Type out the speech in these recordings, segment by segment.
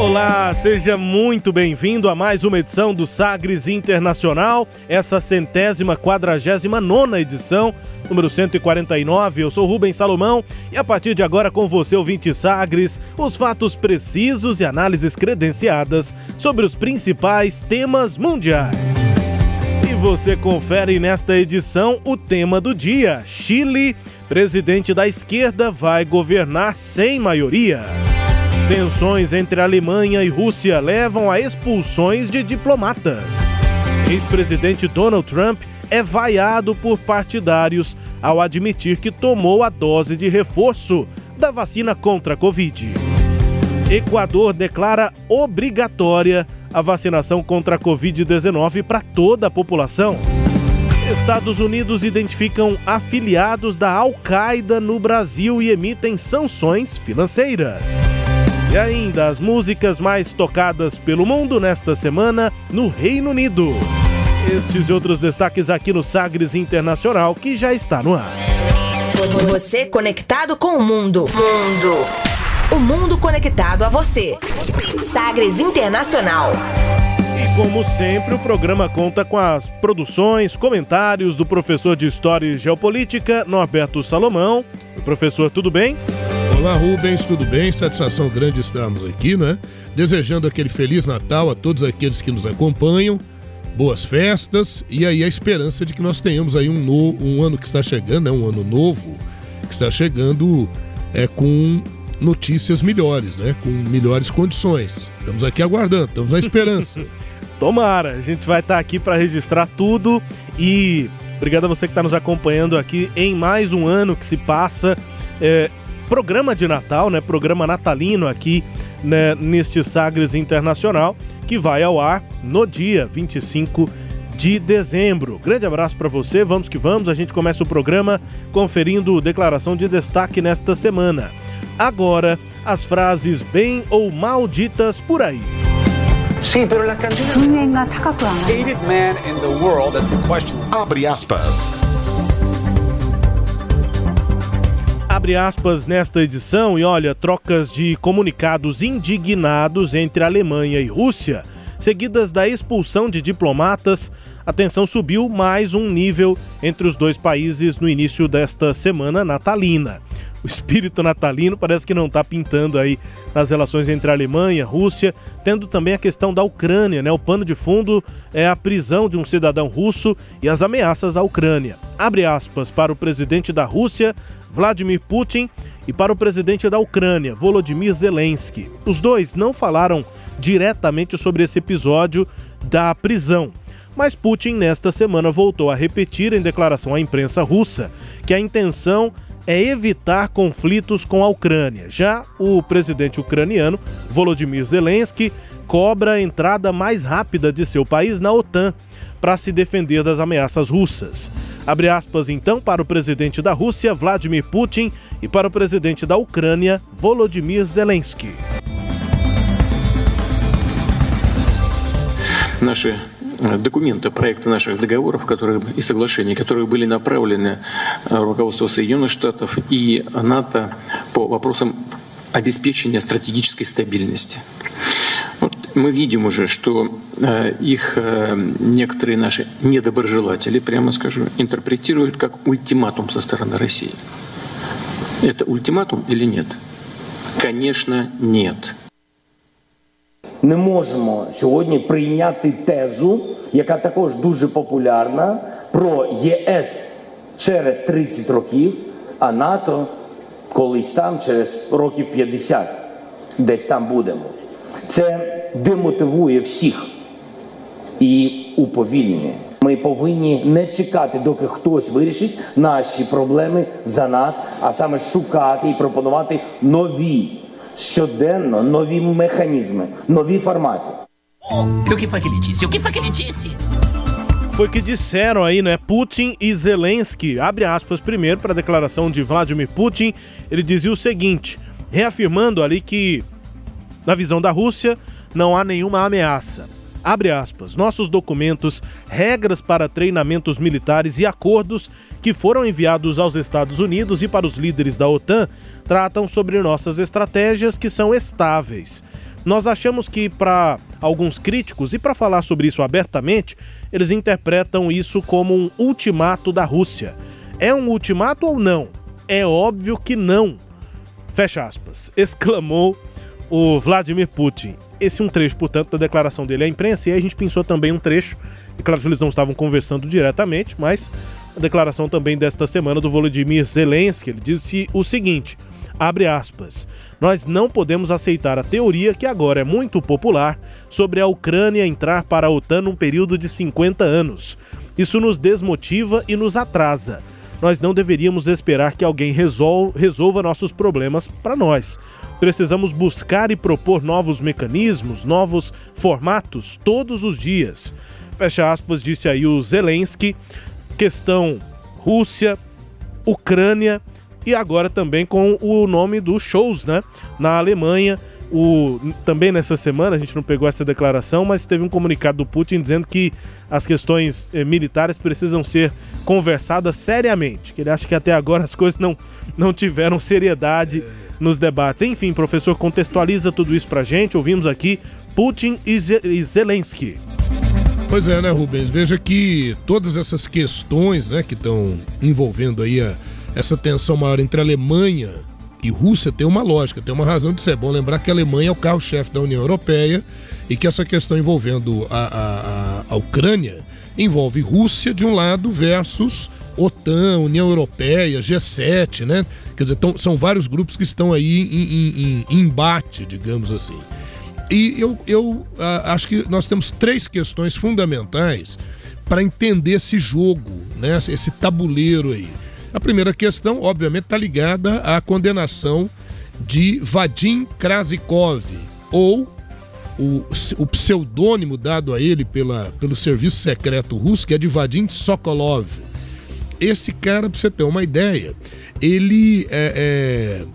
Olá, seja muito bem-vindo a mais uma edição do Sagres Internacional, essa centésima quadragésima nona edição, número 149. Eu sou Rubens Salomão e a partir de agora com você, ouvinte Sagres, os fatos precisos e análises credenciadas sobre os principais temas mundiais. E você confere nesta edição o tema do dia: Chile, presidente da esquerda, vai governar sem maioria. Tensões entre Alemanha e Rússia levam a expulsões de diplomatas. Ex-presidente Donald Trump é vaiado por partidários ao admitir que tomou a dose de reforço da vacina contra a Covid. Equador declara obrigatória a vacinação contra a Covid-19 para toda a população. Estados Unidos identificam afiliados da Al-Qaeda no Brasil e emitem sanções financeiras. E ainda as músicas mais tocadas pelo mundo nesta semana no Reino Unido. Estes e outros destaques aqui no Sagres Internacional, que já está no ar. Você conectado com o mundo. Mundo. O mundo conectado a você. Sagres Internacional. E como sempre, o programa conta com as produções, comentários do professor de História e Geopolítica, Norberto Salomão. Professor, tudo bem? Olá, Rubens, tudo bem? Satisfação grande estarmos aqui, né? Desejando aquele Feliz Natal a todos aqueles que nos acompanham, boas festas e aí a esperança de que nós tenhamos aí um, no, um ano que está chegando, né? um ano novo, que está chegando é, com notícias melhores, né? Com melhores condições. Estamos aqui aguardando, estamos na esperança. Tomara, a gente vai estar aqui para registrar tudo e obrigado a você que está nos acompanhando aqui em mais um ano que se passa. É, programa de Natal, né? Programa natalino aqui né, neste Sagres Internacional, que vai ao ar no dia 25 de dezembro. Grande abraço para você, vamos que vamos. A gente começa o programa conferindo declaração de destaque nesta semana. Agora, as frases bem ou mal ditas por aí. Sim, pero la canción... Hated man abre aspas nesta edição e olha, trocas de comunicados indignados entre Alemanha e Rússia, seguidas da expulsão de diplomatas, a tensão subiu mais um nível entre os dois países no início desta semana natalina. O espírito natalino parece que não está pintando aí nas relações entre Alemanha e Rússia, tendo também a questão da Ucrânia, né? O pano de fundo é a prisão de um cidadão russo e as ameaças à Ucrânia. Abre aspas para o presidente da Rússia, Vladimir Putin, e para o presidente da Ucrânia, Volodymyr Zelensky. Os dois não falaram diretamente sobre esse episódio da prisão. Mas Putin, nesta semana, voltou a repetir em declaração à imprensa russa que a intenção é evitar conflitos com a Ucrânia. Já o presidente ucraniano, Volodymyr Zelensky, cobra a entrada mais rápida de seu país na OTAN para se defender das ameaças russas. Abre aspas então para o presidente da Rússia, Vladimir Putin, e para o presidente da Ucrânia, Volodymyr Zelensky. Наши документы, проекты наших договоров которые, и соглашений, которые были направлены руководству Соединенных Штатов и НАТО по вопросам обеспечения стратегической стабильности. Вот мы видим уже, что э, их э, некоторые наши недоброжелатели, прямо скажу, интерпретируют как ультиматум со стороны России. Это ультиматум или нет? Конечно, нет. Не можемо сьогодні прийняти тезу, яка також дуже популярна, про ЄС через 30 років, а НАТО колись там через років 50, десь там будемо. Це демотивує всіх і уповільнює Ми повинні не чекати, доки хтось вирішить наші проблеми за нас, а саме шукати і пропонувати нові щоденно нові механізми, нові формати. O que foi que ele disse? O que foi que ele disse? Foi que disseram aí, né? Putin e Zelensky. Abre aspas primeiro para a declaração de Vladimir Putin. Ele dizia o seguinte, reafirmando ali que, na visão da Rússia, não há nenhuma ameaça. Abre aspas. Nossos documentos, regras para treinamentos militares e acordos que foram enviados aos Estados Unidos e para os líderes da OTAN tratam sobre nossas estratégias que são estáveis. Nós achamos que, para alguns críticos, e para falar sobre isso abertamente, eles interpretam isso como um ultimato da Rússia. É um ultimato ou não? É óbvio que não. Fecha aspas. Exclamou o Vladimir Putin. Esse é um trecho, portanto, da declaração dele à imprensa, e aí a gente pensou também um trecho, e claro que eles não estavam conversando diretamente, mas a declaração também desta semana do Volodymyr Zelensky. Ele disse o seguinte: abre aspas. Nós não podemos aceitar a teoria que agora é muito popular sobre a Ucrânia entrar para a OTAN num período de 50 anos. Isso nos desmotiva e nos atrasa. Nós não deveríamos esperar que alguém resol resolva nossos problemas para nós. Precisamos buscar e propor novos mecanismos, novos formatos todos os dias. Fecha aspas, disse aí o Zelensky. Questão Rússia, Ucrânia e agora também com o nome dos shows, né? Na Alemanha. O, também nessa semana, a gente não pegou essa declaração, mas teve um comunicado do Putin dizendo que as questões eh, militares precisam ser conversadas seriamente. Que ele acha que até agora as coisas não, não tiveram seriedade nos debates. Enfim, professor, contextualiza tudo isso pra gente. Ouvimos aqui Putin e, Ze e Zelensky. Pois é, né, Rubens? Veja que todas essas questões né, que estão envolvendo aí a, essa tensão maior entre Alemanha e Rússia tem uma lógica, tem uma razão de ser. É bom lembrar que a Alemanha é o carro-chefe da União Europeia e que essa questão envolvendo a, a, a, Ucrânia envolve Rússia de um lado versus OTAN, União Europeia, G7, né? Quer dizer, tão, são vários grupos que estão aí em, em, em embate, digamos assim. E eu, eu acho que nós temos três questões fundamentais para entender esse jogo, né? esse tabuleiro aí. A primeira questão, obviamente, está ligada à condenação de Vadim Krasikov, ou o, o pseudônimo dado a ele pela, pelo serviço secreto russo, que é de Vadim Sokolov. Esse cara, para você ter uma ideia, ele é, é,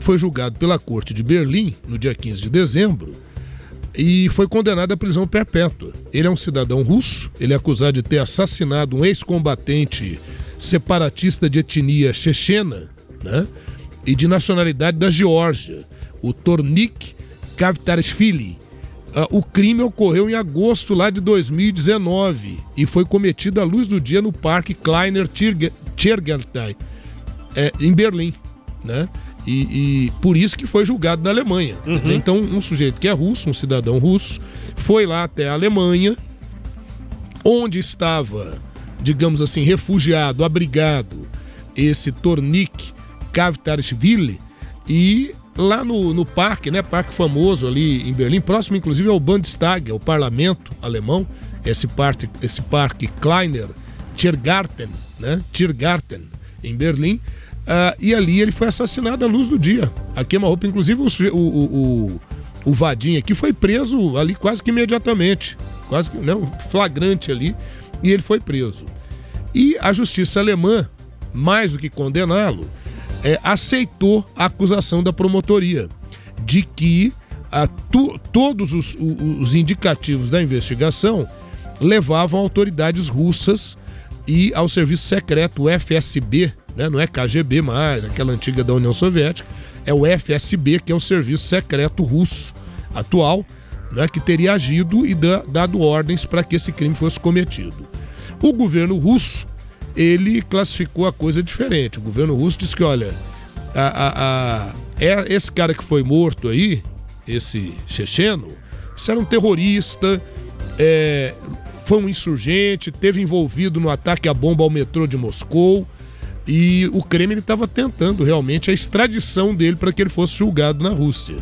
foi julgado pela corte de Berlim no dia 15 de dezembro e foi condenado à prisão perpétua. Ele é um cidadão russo, ele é acusado de ter assassinado um ex-combatente separatista de etnia chechena né? e de nacionalidade da Geórgia, o Tornik Kavtarishvili. Uh, o crime ocorreu em agosto lá de 2019 e foi cometido à luz do dia no Parque Kleiner Tiergarten, é, em Berlim. Né? E, e, por isso que foi julgado na Alemanha. Uhum. Dizer, então, um sujeito que é russo, um cidadão russo, foi lá até a Alemanha, onde estava digamos assim, refugiado, abrigado, esse Tornik Kavtarishvili, e lá no, no parque, né, parque famoso ali em Berlim, próximo inclusive ao Bundestag, ao parlamento alemão, esse parque, esse parque Kleiner Tiergarten, né, Tiergarten, em Berlim, uh, e ali ele foi assassinado à luz do dia. A queima-roupa, inclusive o, o, o, o Vadim aqui foi preso ali quase que imediatamente, quase que, né, flagrante ali, e ele foi preso. E a justiça alemã, mais do que condená-lo, é, aceitou a acusação da promotoria de que a, tu, todos os, os indicativos da investigação levavam autoridades russas e ao serviço secreto, FSB, né? não é KGB mais, aquela antiga da União Soviética, é o FSB, que é o serviço secreto russo atual, né? que teria agido e da, dado ordens para que esse crime fosse cometido. O governo russo, ele classificou a coisa diferente. O governo russo disse que, olha, a, a, a, é esse cara que foi morto aí, esse checheno, isso era um terrorista, é, foi um insurgente, teve envolvido no ataque à bomba ao metrô de Moscou e o Kremlin estava tentando realmente a extradição dele para que ele fosse julgado na Rússia.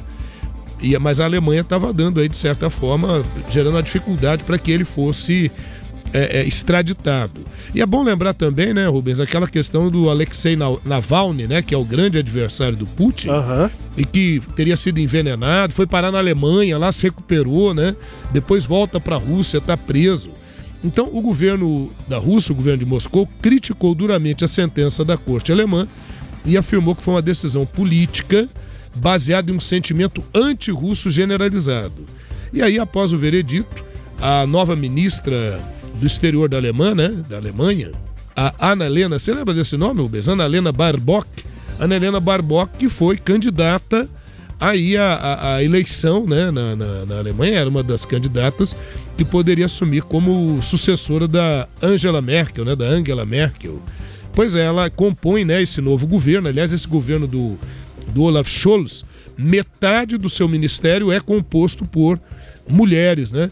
E, mas a Alemanha estava dando aí, de certa forma, gerando a dificuldade para que ele fosse é, é, extraditado. E é bom lembrar também, né, Rubens, aquela questão do Alexei Navalny, né, que é o grande adversário do Putin, Aham. e que teria sido envenenado, foi parar na Alemanha, lá se recuperou, né? Depois volta para a Rússia, está preso. Então, o governo da Rússia, o governo de Moscou, criticou duramente a sentença da corte alemã e afirmou que foi uma decisão política baseada em um sentimento anti-russo generalizado. E aí, após o veredito, a nova ministra do exterior da Alemanha, né, da Alemanha, a Ana Helena, você lembra desse nome, Rubens? Ana Helena Barbock. Ana Helena Barbock, que foi candidata aí a eleição né, na, na, na Alemanha, era uma das candidatas que poderia assumir como sucessora da Angela Merkel, né, da Angela Merkel. Pois é, ela compõe né, esse novo governo, aliás, esse governo do, do Olaf Scholz, metade do seu ministério é composto por mulheres, né?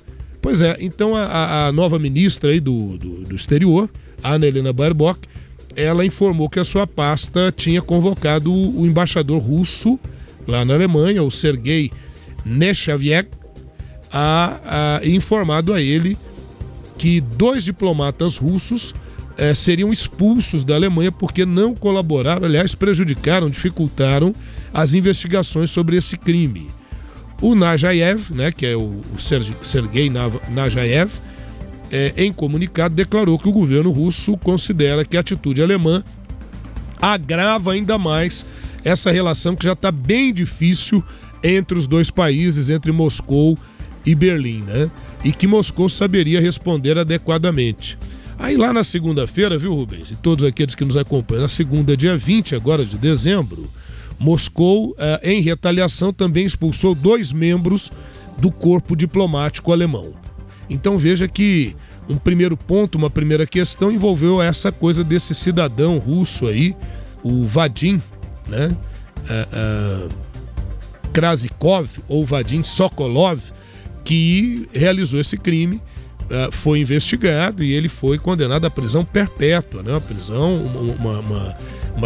Pois é, então a, a nova ministra aí do, do, do exterior, Ana Helena Baerbock, ela informou que a sua pasta tinha convocado o, embaixador russo lá na Alemanha, o Sergei Nechaviek, a, a informado a ele que dois diplomatas russos eh, seriam expulsos da Alemanha porque não colaboraram, aliás, prejudicaram, dificultaram as investigações sobre esse crime. O Najaev, né, que é o, o Sergei Najaev, eh, em comunicado declarou que o governo russo considera que a atitude alemã agrava ainda mais essa relação que já está bem difícil entre os dois países, entre Moscou e Berlim, né? E que Moscou saberia responder adequadamente. Aí lá na segunda-feira, viu, Rubens? E todos aqueles que nos acompanham, na segunda, dia 20 agora de dezembro, Moscou, eh, em retaliação, também expulsou dois membros do corpo diplomático alemão. Então veja que um primeiro ponto, uma primeira questão envolveu essa coisa desse cidadão russo aí, o Vadim, né? Eh, eh, Krasikov ou Vadim Sokolov, que realizou esse crime, uh, foi investigado e ele foi condenado à prisão perpétua, né? Uma prisão, uma, uma, uma,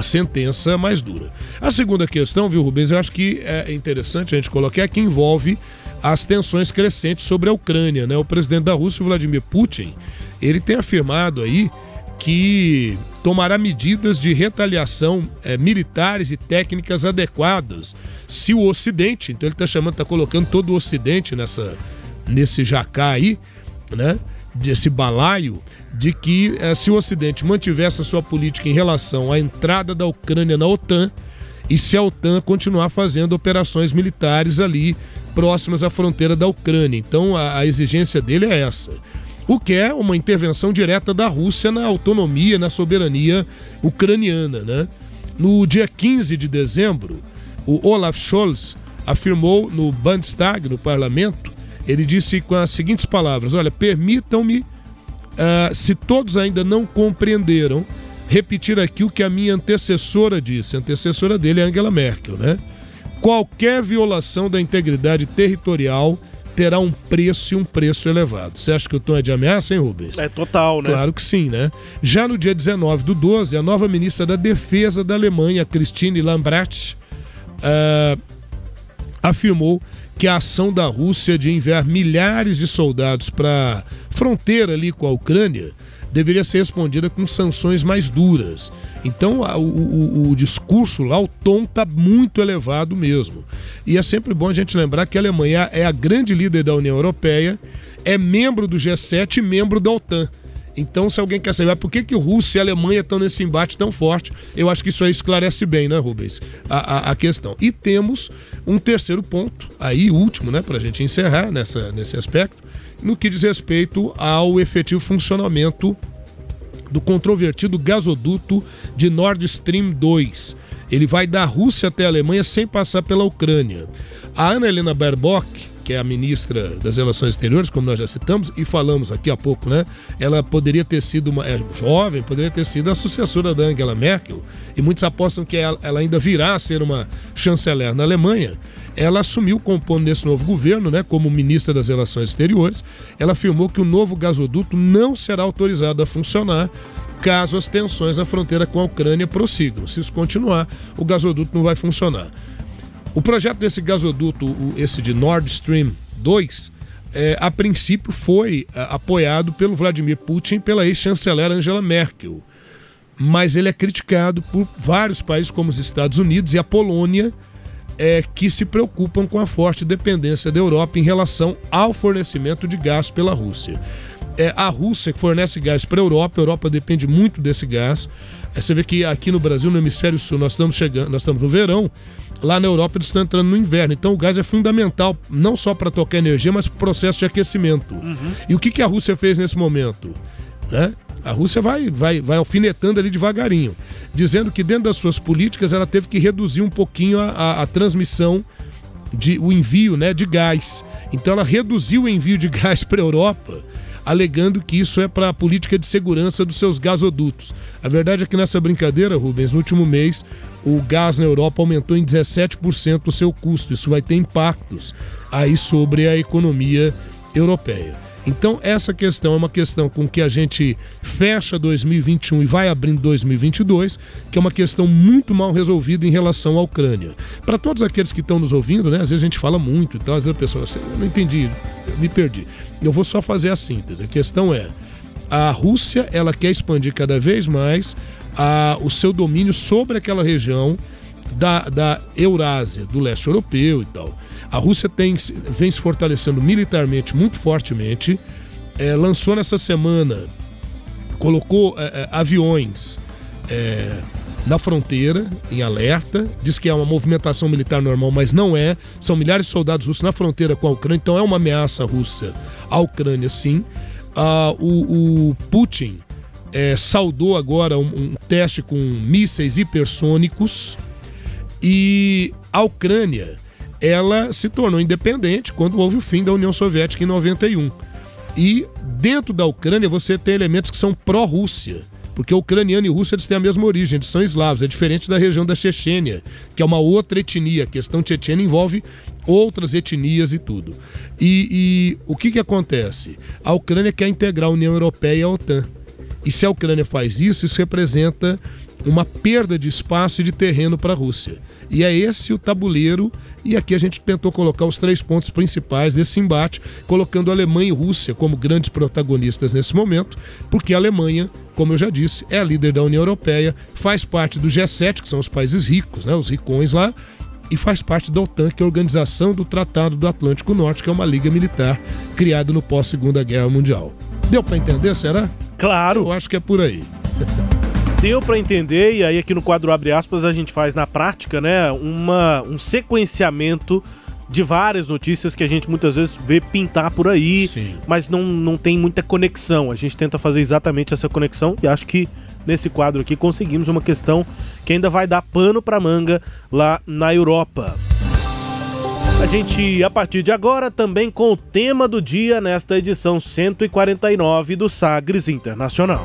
sentença mais dura. A segunda questão, viu, Rubens, eu acho que é interessante a gente colocar é que envolve as tensões crescentes sobre a Ucrânia, né? O presidente da Rússia, Vladimir Putin, ele tem afirmado aí que tomará medidas de retaliação é, militares e técnicas adequadas se o Ocidente, então ele está chamando, está colocando todo o Ocidente nessa, nesse jacá aí, né? Desse balaio, de que é, se o Ocidente mantivesse a sua política em relação à entrada da Ucrânia na OTAN, e se a OTAN continuar fazendo operações militares ali próximas à fronteira da Ucrânia. Então a, a exigência dele é essa o que é uma intervenção direta da Rússia na autonomia, na soberania ucraniana. Né? No dia 15 de dezembro, o Olaf Scholz afirmou no Bundestag, no parlamento, ele disse com as seguintes palavras: Olha, permitam-me, uh, se todos ainda não compreenderam, repetir aqui o que a minha antecessora disse. A antecessora dele é Angela Merkel, né? Qualquer violação da integridade territorial terá um preço e um preço elevado. Você acha que o tom é de ameaça, hein, Rubens? É total, né? Claro que sim, né? Já no dia 19 do 12, a nova ministra da Defesa da Alemanha, Christine Lambrecht, uh, afirmou que a ação da Rússia de enviar milhares de soldados para fronteira ali com a Ucrânia deveria ser respondida com sanções mais duras. Então o, o, o discurso lá, o tom está muito elevado mesmo. E é sempre bom a gente lembrar que a Alemanha é a grande líder da União Europeia, é membro do G7 e membro da OTAN. Então, se alguém quer saber por que, que Rússia e Alemanha estão nesse embate tão forte, eu acho que isso aí esclarece bem, né, Rubens, a, a, a questão. E temos um terceiro ponto, aí último, né, para a gente encerrar nessa, nesse aspecto, no que diz respeito ao efetivo funcionamento do controvertido gasoduto de Nord Stream 2. Ele vai da Rússia até a Alemanha sem passar pela Ucrânia. A Ana Helena Baerbock, que é a ministra das Relações Exteriores, como nós já citamos e falamos aqui há pouco, né? Ela poderia ter sido uma é, jovem, poderia ter sido a sucessora da Angela Merkel, e muitos apostam que ela, ela ainda virá a ser uma chanceler na Alemanha ela assumiu compondo nesse novo governo, né, como ministra das Relações Exteriores. Ela afirmou que o novo gasoduto não será autorizado a funcionar caso as tensões na fronteira com a Ucrânia prossigam. Se isso continuar, o gasoduto não vai funcionar. O projeto desse gasoduto, esse de Nord Stream 2, é, a princípio foi é, apoiado pelo Vladimir Putin e pela ex-chanceler Angela Merkel. Mas ele é criticado por vários países, como os Estados Unidos e a Polônia, é, que se preocupam com a forte dependência da Europa em relação ao fornecimento de gás pela Rússia. É a Rússia que fornece gás para a Europa, a Europa depende muito desse gás. É, você vê que aqui no Brasil, no hemisfério sul, nós estamos chegando, nós estamos no verão, lá na Europa eles estão entrando no inverno. Então o gás é fundamental, não só para tocar energia, mas para o processo de aquecimento. Uhum. E o que, que a Rússia fez nesse momento? Né? A Rússia vai, vai, vai alfinetando ali devagarinho, dizendo que dentro das suas políticas ela teve que reduzir um pouquinho a, a, a transmissão, de, o envio né, de gás. Então ela reduziu o envio de gás para a Europa, alegando que isso é para a política de segurança dos seus gasodutos. A verdade é que nessa brincadeira, Rubens, no último mês, o gás na Europa aumentou em 17% o seu custo. Isso vai ter impactos aí sobre a economia europeia. Então, essa questão é uma questão com que a gente fecha 2021 e vai abrindo 2022, que é uma questão muito mal resolvida em relação à Ucrânia. Para todos aqueles que estão nos ouvindo, né, às vezes a gente fala muito, então às vezes a pessoa, assim, não entendi, me perdi. Eu vou só fazer a síntese. A questão é, a Rússia ela quer expandir cada vez mais a, o seu domínio sobre aquela região da, da Eurásia, do leste europeu e tal. A Rússia tem, vem se fortalecendo militarmente muito fortemente. É, lançou nessa semana, colocou é, é, aviões é, na fronteira, em alerta. Diz que é uma movimentação militar normal, mas não é. São milhares de soldados russos na fronteira com a Ucrânia, então é uma ameaça russa à Ucrânia, sim. Ah, o, o, Putin é, saudou agora um, um teste com mísseis hipersônicos e a Ucrânia ela se tornou independente quando houve o fim da União Soviética em 91. E dentro da Ucrânia você tem elementos que são pró-Rússia, porque ucraniano e russo eles têm a mesma origem, eles são eslavos, é diferente da região da Chechênia, que é uma outra etnia. A questão tchetchena envolve outras etnias e tudo. E, e o que, que acontece? A Ucrânia quer integrar a União Europeia e a OTAN. E se a Ucrânia faz isso, isso representa uma perda de espaço e de terreno para a Rússia. E é esse o tabuleiro, e aqui a gente tentou colocar os três pontos principais desse embate, colocando Alemanha e Rússia como grandes protagonistas nesse momento, porque a Alemanha, como eu já disse, é a líder da União Europeia, faz parte do G7, que são os países ricos, né, os ricões lá, e faz parte da OTAN, que é a Organização do Tratado do Atlântico Norte, que é uma liga militar criada no pós-Segunda Guerra Mundial. Deu para entender, será? Claro. Eu acho que é por aí. Deu para entender, e aí aqui no quadro abre aspas a gente faz na prática, né, uma, um sequenciamento de várias notícias que a gente muitas vezes vê pintar por aí, Sim. mas não, não tem muita conexão. A gente tenta fazer exatamente essa conexão e acho que nesse quadro aqui conseguimos uma questão que ainda vai dar pano para manga lá na Europa. A gente, a partir de agora, também com o tema do dia nesta edição 149 do Sagres Internacional.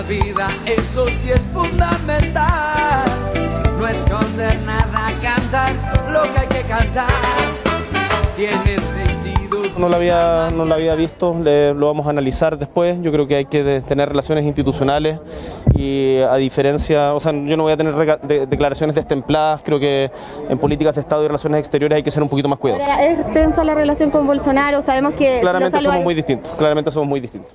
La vida, eso sí es fundamental. No esconder nada, cantar lo que hay que cantar. Tiene sentido. No lo había, no lo había visto, le- lo vamos a analizar después. Yo creo que hay que de- tener relaciones institucionales y a diferencia, o sea, yo no voy a tener de- declaraciones destempladas. Creo que en políticas de Estado y relaciones exteriores hay que ser un poquito más cuidadosos. Es tensa la relación con Bolsonaro, sabemos que... Claramente somos muy distintos, claramente somos muy distintos.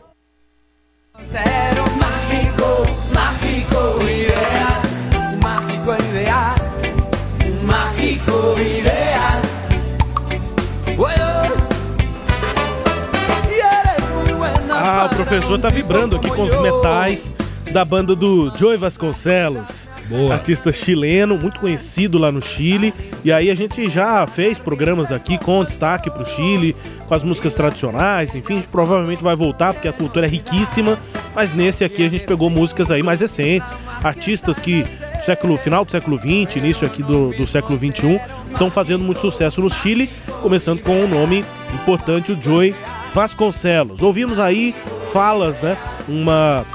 Ah, o professor tá vibrando aqui com os metais da banda do Joey Vasconcelos, Boa. artista chileno, muito conhecido lá no Chile. E aí a gente já fez programas aqui com destaque pro Chile, com as músicas tradicionais, enfim, a gente provavelmente vai voltar porque a cultura é riquíssima, mas nesse aqui a gente pegou músicas aí mais recentes, artistas que século final do século XX, início aqui do, do século XXI, estão fazendo muito sucesso no Chile, começando com um nome importante, o Joey Vasconcelos. Ouvimos aí falas, né? Uma,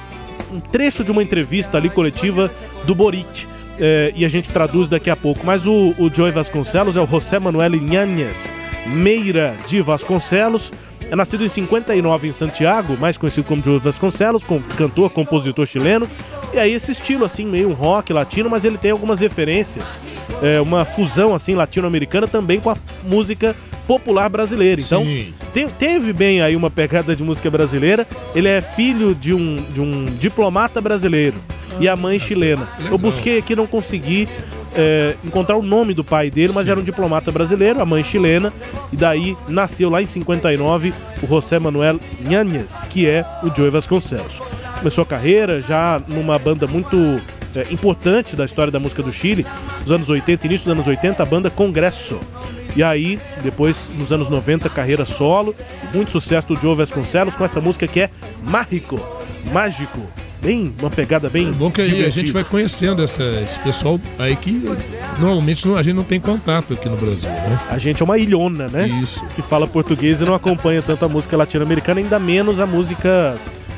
um trecho de uma entrevista ali coletiva do Boric. É, e a gente traduz daqui a pouco. Mas o, o Joey Vasconcelos é o José Manuel Inhanhes Meira de Vasconcelos. É nascido em 59 em Santiago, mais conhecido como Joey Vasconcelos, com, cantor, compositor chileno. E aí esse estilo assim, meio um rock latino, mas ele tem algumas referências, é, uma fusão assim latino-americana também com a música popular brasileira. Então, te, teve bem aí uma pegada de música brasileira. Ele é filho de um, de um diplomata brasileiro e a mãe chilena. Eu busquei aqui, não consegui é, encontrar o nome do pai dele, mas Sim. era um diplomata brasileiro, a mãe chilena, e daí nasceu lá em 59 o José Manuel Ñañez, que é o Joey Vasconcelos. Começou a carreira já numa banda muito é, importante da história da música do Chile, nos anos 80, início dos anos 80, a banda Congresso. E aí, depois, nos anos 90, carreira solo, muito sucesso do Joe Vasconcelos com essa música que é Mágico, Mágico, bem uma pegada bem é bom que aí a gente vai conhecendo essa, esse pessoal aí que normalmente não, a gente não tem contato aqui no Brasil, né? A gente é uma ilhona, né? Isso. Que fala português e não acompanha tanto a música latino-americana, ainda menos a música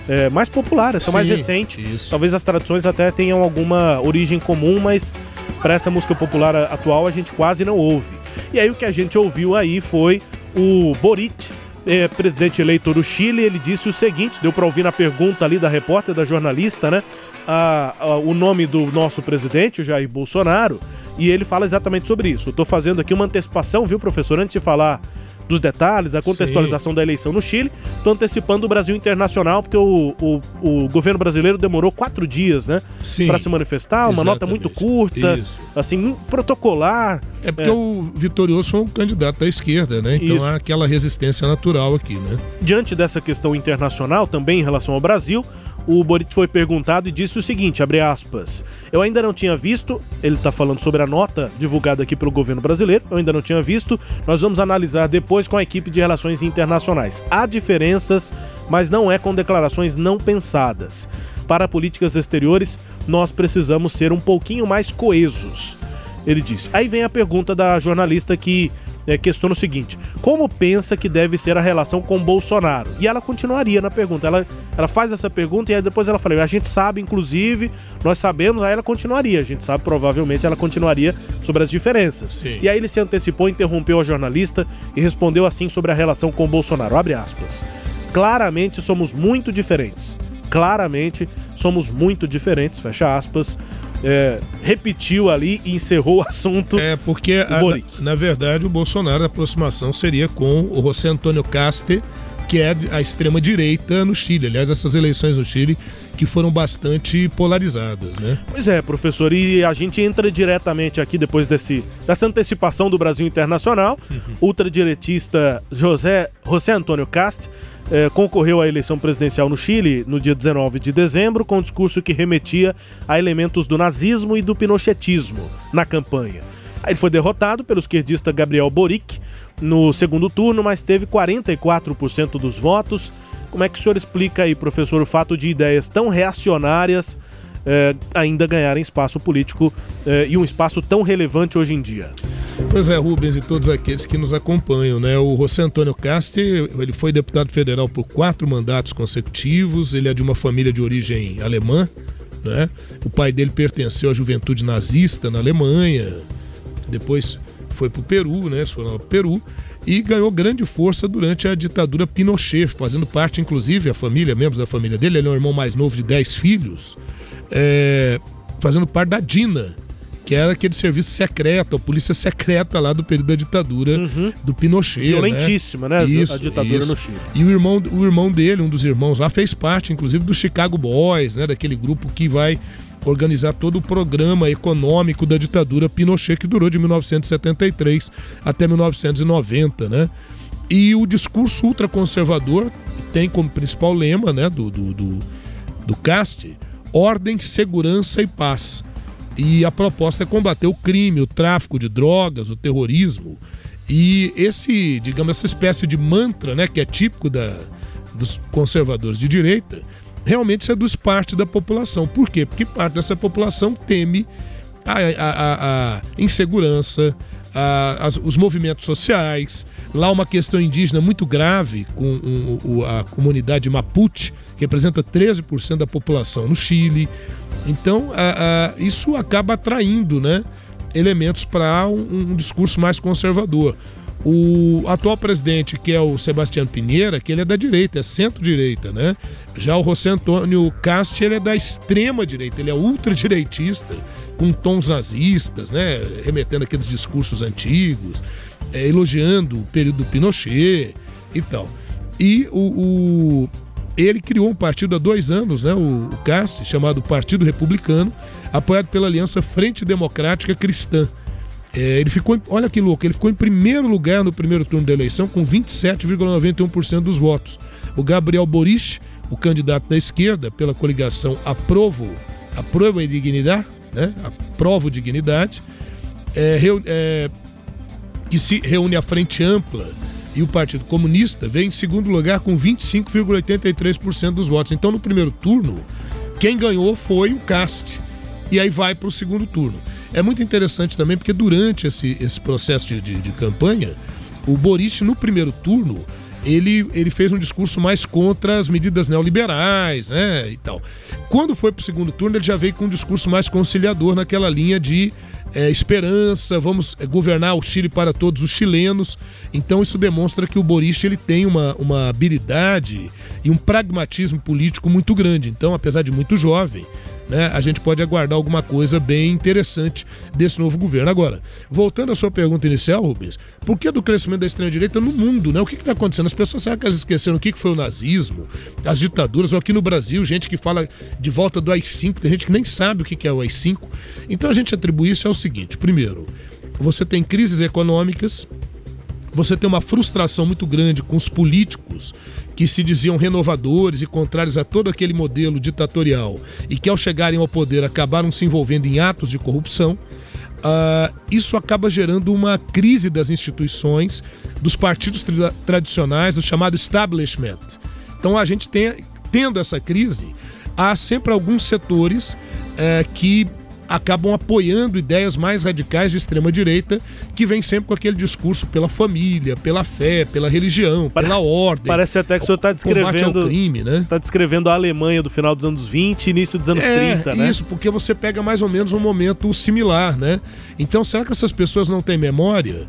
é, mais popular, essa Sim, mais recente. Isso. Talvez as traduções até tenham alguma origem comum, mas para essa música popular atual a gente quase não ouve. E aí o que a gente ouviu aí foi o Boric é, presidente eleito do Chile, ele disse o seguinte: deu para ouvir na pergunta ali da repórter, da jornalista, né? A, a, o nome do nosso presidente, Jair Bolsonaro, e ele fala exatamente sobre isso. Tô fazendo aqui uma antecipação, viu, professor? Antes de falar dos detalhes, da contextualização Sim. da eleição no Chile. Estou antecipando o Brasil Internacional, porque o, o, o, governo brasileiro demorou quatro dias, né? Para se manifestar, uma nota muito curta, Isso. assim, protocolar. É porque é. o vitorioso foi um candidato da esquerda, né? Então Isso. há aquela resistência natural aqui, né? Diante dessa questão internacional, também em relação ao Brasil, o Boric foi perguntado e disse o seguinte, abre aspas, eu ainda não tinha visto, ele está falando sobre a nota divulgada aqui pelo governo brasileiro, eu ainda não tinha visto, nós vamos analisar depois com a equipe de relações internacionais. Há diferenças, mas não é com declarações não pensadas. Para políticas exteriores, nós precisamos ser um pouquinho mais coesos, ele disse. Aí vem a pergunta da jornalista que é, questiona o seguinte: como pensa que deve ser a relação com Bolsonaro? E ela continuaria na pergunta. Ela, ela faz essa pergunta e aí depois ela fala: a gente sabe, inclusive, nós sabemos, aí ela continuaria. A gente sabe, provavelmente, ela continuaria sobre as diferenças. Sim. E aí ele se antecipou, interrompeu a jornalista e respondeu assim sobre a relação com Bolsonaro. Abre aspas. Claramente somos muito diferentes. Claramente somos muito diferentes, fecha aspas é, repetiu ali e encerrou o assunto. É, porque, a, na, verdade, o Bolsonaro, a aproximação seria com o José Antônio Caste, que é a extrema-direita no Chile. Aliás, essas eleições no Chile que foram bastante polarizadas, né? Pois é, professor, e a gente entra diretamente aqui depois desse, dessa antecipação do Brasil Internacional. Uhum. Ultradiretista José, José Antônio Cast eh, concorreu à eleição presidencial no Chile no dia 19 de dezembro com um discurso que remetia a elementos do nazismo e do pinochetismo na campanha. Aí ele foi derrotado pelo esquerdista Gabriel Boric no segundo turno, mas teve 44% dos votos. Como é que o senhor explica aí, professor, o fato de ideias tão reacionárias eh, ainda ganharem espaço político eh, e um espaço tão relevante hoje em dia? Pois é, Rubens e todos aqueles que nos acompanham, né? O José Antônio Casti, ele foi deputado federal por quatro mandatos consecutivos, ele é de uma família de origem alemã, né? O pai dele pertenceu à juventude nazista na Alemanha, depois foi para o Peru, né? Foi para o Peru e ganhou grande força durante a ditadura Pinochet, fazendo parte, inclusive, a família, membros da família dele, ele é o irmão mais novo de 10 filhos, é, fazendo parte da DINA, que era aquele serviço secreto, a polícia secreta lá do período da ditadura uhum. do Pinochet. Né? Violentíssima, né? né? Isso, a ditadura isso. no Chile. E o irmão, o irmão dele, um dos irmãos lá, fez parte, inclusive, do Chicago Boys, né? Daquele grupo que vai organizar todo o programa econômico da ditadura Pinochet, que durou de 1973 até 1990, né? E o discurso ultraconservador tem como principal lema né, do, do, do, do CAST ordem, segurança e paz. E a proposta é combater o crime, o tráfico de drogas, o terrorismo. E esse, digamos, essa espécie de mantra, né, que é típico da, dos conservadores de direita, realmente seduz parte da população. Por quê? Porque parte dessa população teme a, a, a, insegurança, a, as, os movimentos sociais. Lá uma questão indígena muito grave com um, a comunidade Mapuche, que representa 13% da população no Chile. Então, isso acaba atraindo né, elementos para um, um discurso mais conservador. O atual presidente, que é o Sebastião Pinheira, que ele é da direita, é centro-direita, né? Já o José Antônio Cast, ele é da extrema-direita, ele é ultradireitista, com tons nazistas, né? Remetendo aqueles discursos antigos, é, elogiando o período do Pinochet e tal. E o, o, ele criou um partido há dois anos, né? O, o Cast, chamado Partido Republicano, apoiado pela Aliança Frente Democrática Cristã é, ele ficou, olha que louco, ele ficou em primeiro lugar no primeiro turno da eleição com 27,91% dos votos. O Gabriel Boric, o candidato da esquerda pela coligação Aprovo, Aprovo e Dignidade, né? Aprovo Dignidade, é, é, que se reúne à Frente Ampla e o Partido Comunista, vem em segundo lugar com 25,83% dos votos. Então, no primeiro turno, quem ganhou foi o Cast. E aí vai para o segundo turno. É muito interessante também porque durante esse, esse processo de, de, de campanha, o Boris, no primeiro turno, ele, ele fez um discurso mais contra as medidas neoliberais, né, e tal. Quando foi para o segundo turno, ele já veio com um discurso mais conciliador naquela linha de é, esperança, vamos é, governar o Chile para todos os chilenos. Então isso demonstra que o Boris ele tem uma, uma habilidade e um pragmatismo político muito grande. Então, apesar de muito jovem, né, a gente pode aguardar alguma coisa bem interessante desse novo governo. Agora, voltando à sua pergunta inicial, Rubens, por que do crescimento da extrema-direita no mundo? Né? O que está acontecendo? As pessoas será que elas esqueceram o que foi o nazismo, as ditaduras, ou aqui no Brasil, gente que fala de volta do AI-5, tem gente que nem sabe o que é o AI-5. Então a gente atribui isso ao seguinte: primeiro, você tem crises econômicas, você tem uma frustração muito grande com os políticos que se diziam renovadores e contrários a todo aquele modelo ditatorial e que, ao chegarem ao poder, acabaram se envolvendo em atos de corrupção. Uh, isso acaba gerando uma crise das instituições, dos partidos tra tradicionais, do chamado establishment. Então, a gente tem, tendo essa crise, há sempre alguns setores uh, que acabam apoiando ideias mais radicais de extrema-direita, que vem sempre com aquele discurso pela família, pela fé, pela religião, pela ordem. Parece até que o senhor está descrevendo. Crime, né? Está descrevendo a Alemanha do final dos anos 20 início dos anos é, 30, né? Isso, porque você pega mais ou menos um momento similar, né? Então, será que essas pessoas não têm memória?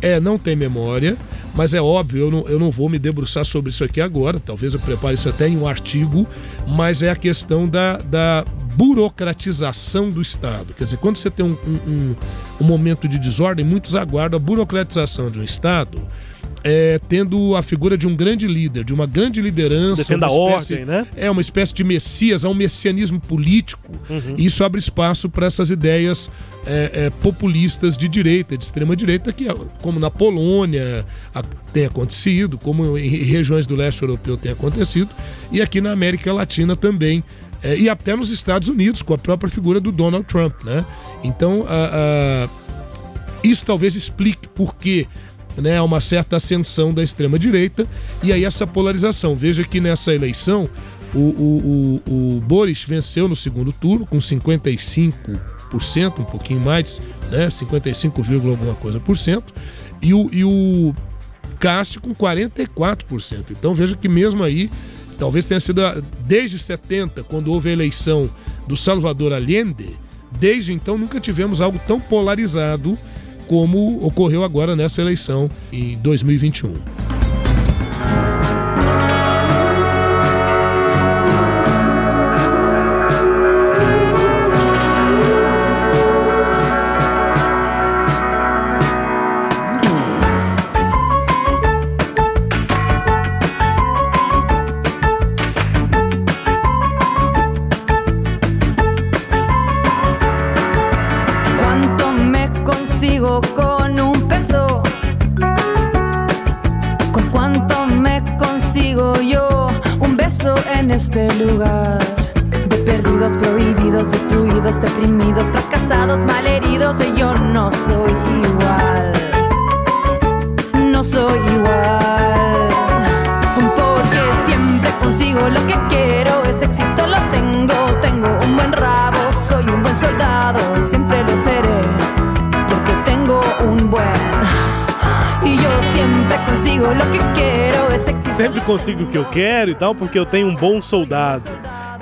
É, não tem memória, mas é óbvio, eu não, eu não vou me debruçar sobre isso aqui agora, talvez eu prepare isso até em um artigo, mas é a questão da, da burocratização do Estado. Quer dizer, quando você tem um, um, um momento de desordem, muitos aguardam a burocratização de um Estado. É, tendo a figura de um grande líder, de uma grande liderança. Defenda a ordem, né? É uma espécie de messias, há um messianismo político. Uhum. E isso abre espaço para essas ideias é, é, populistas de direita, de extrema direita, que como na Polônia a, tem acontecido, como em regiões do leste europeu tem acontecido, e aqui na América Latina também é, e até nos Estados Unidos, com a própria figura do Donald Trump. Né? Então, isso talvez explique por que né, uma certa ascensão da extrema-direita e aí essa polarização. Veja que nessa eleição o, o, o, o Boris venceu no segundo turno com 55%, um pouquinho mais, né, 55, alguma coisa por cento, e o, e o Cast com 44%. Então veja que mesmo aí talvez tenha sido desde 70, quando houve a eleição do Salvador Allende, desde então nunca tivemos algo tão polarizado como ocorreu agora nessa eleição em 2021. Lugar. Sempre consigo o que eu quero e tal, porque eu tenho um bom soldado.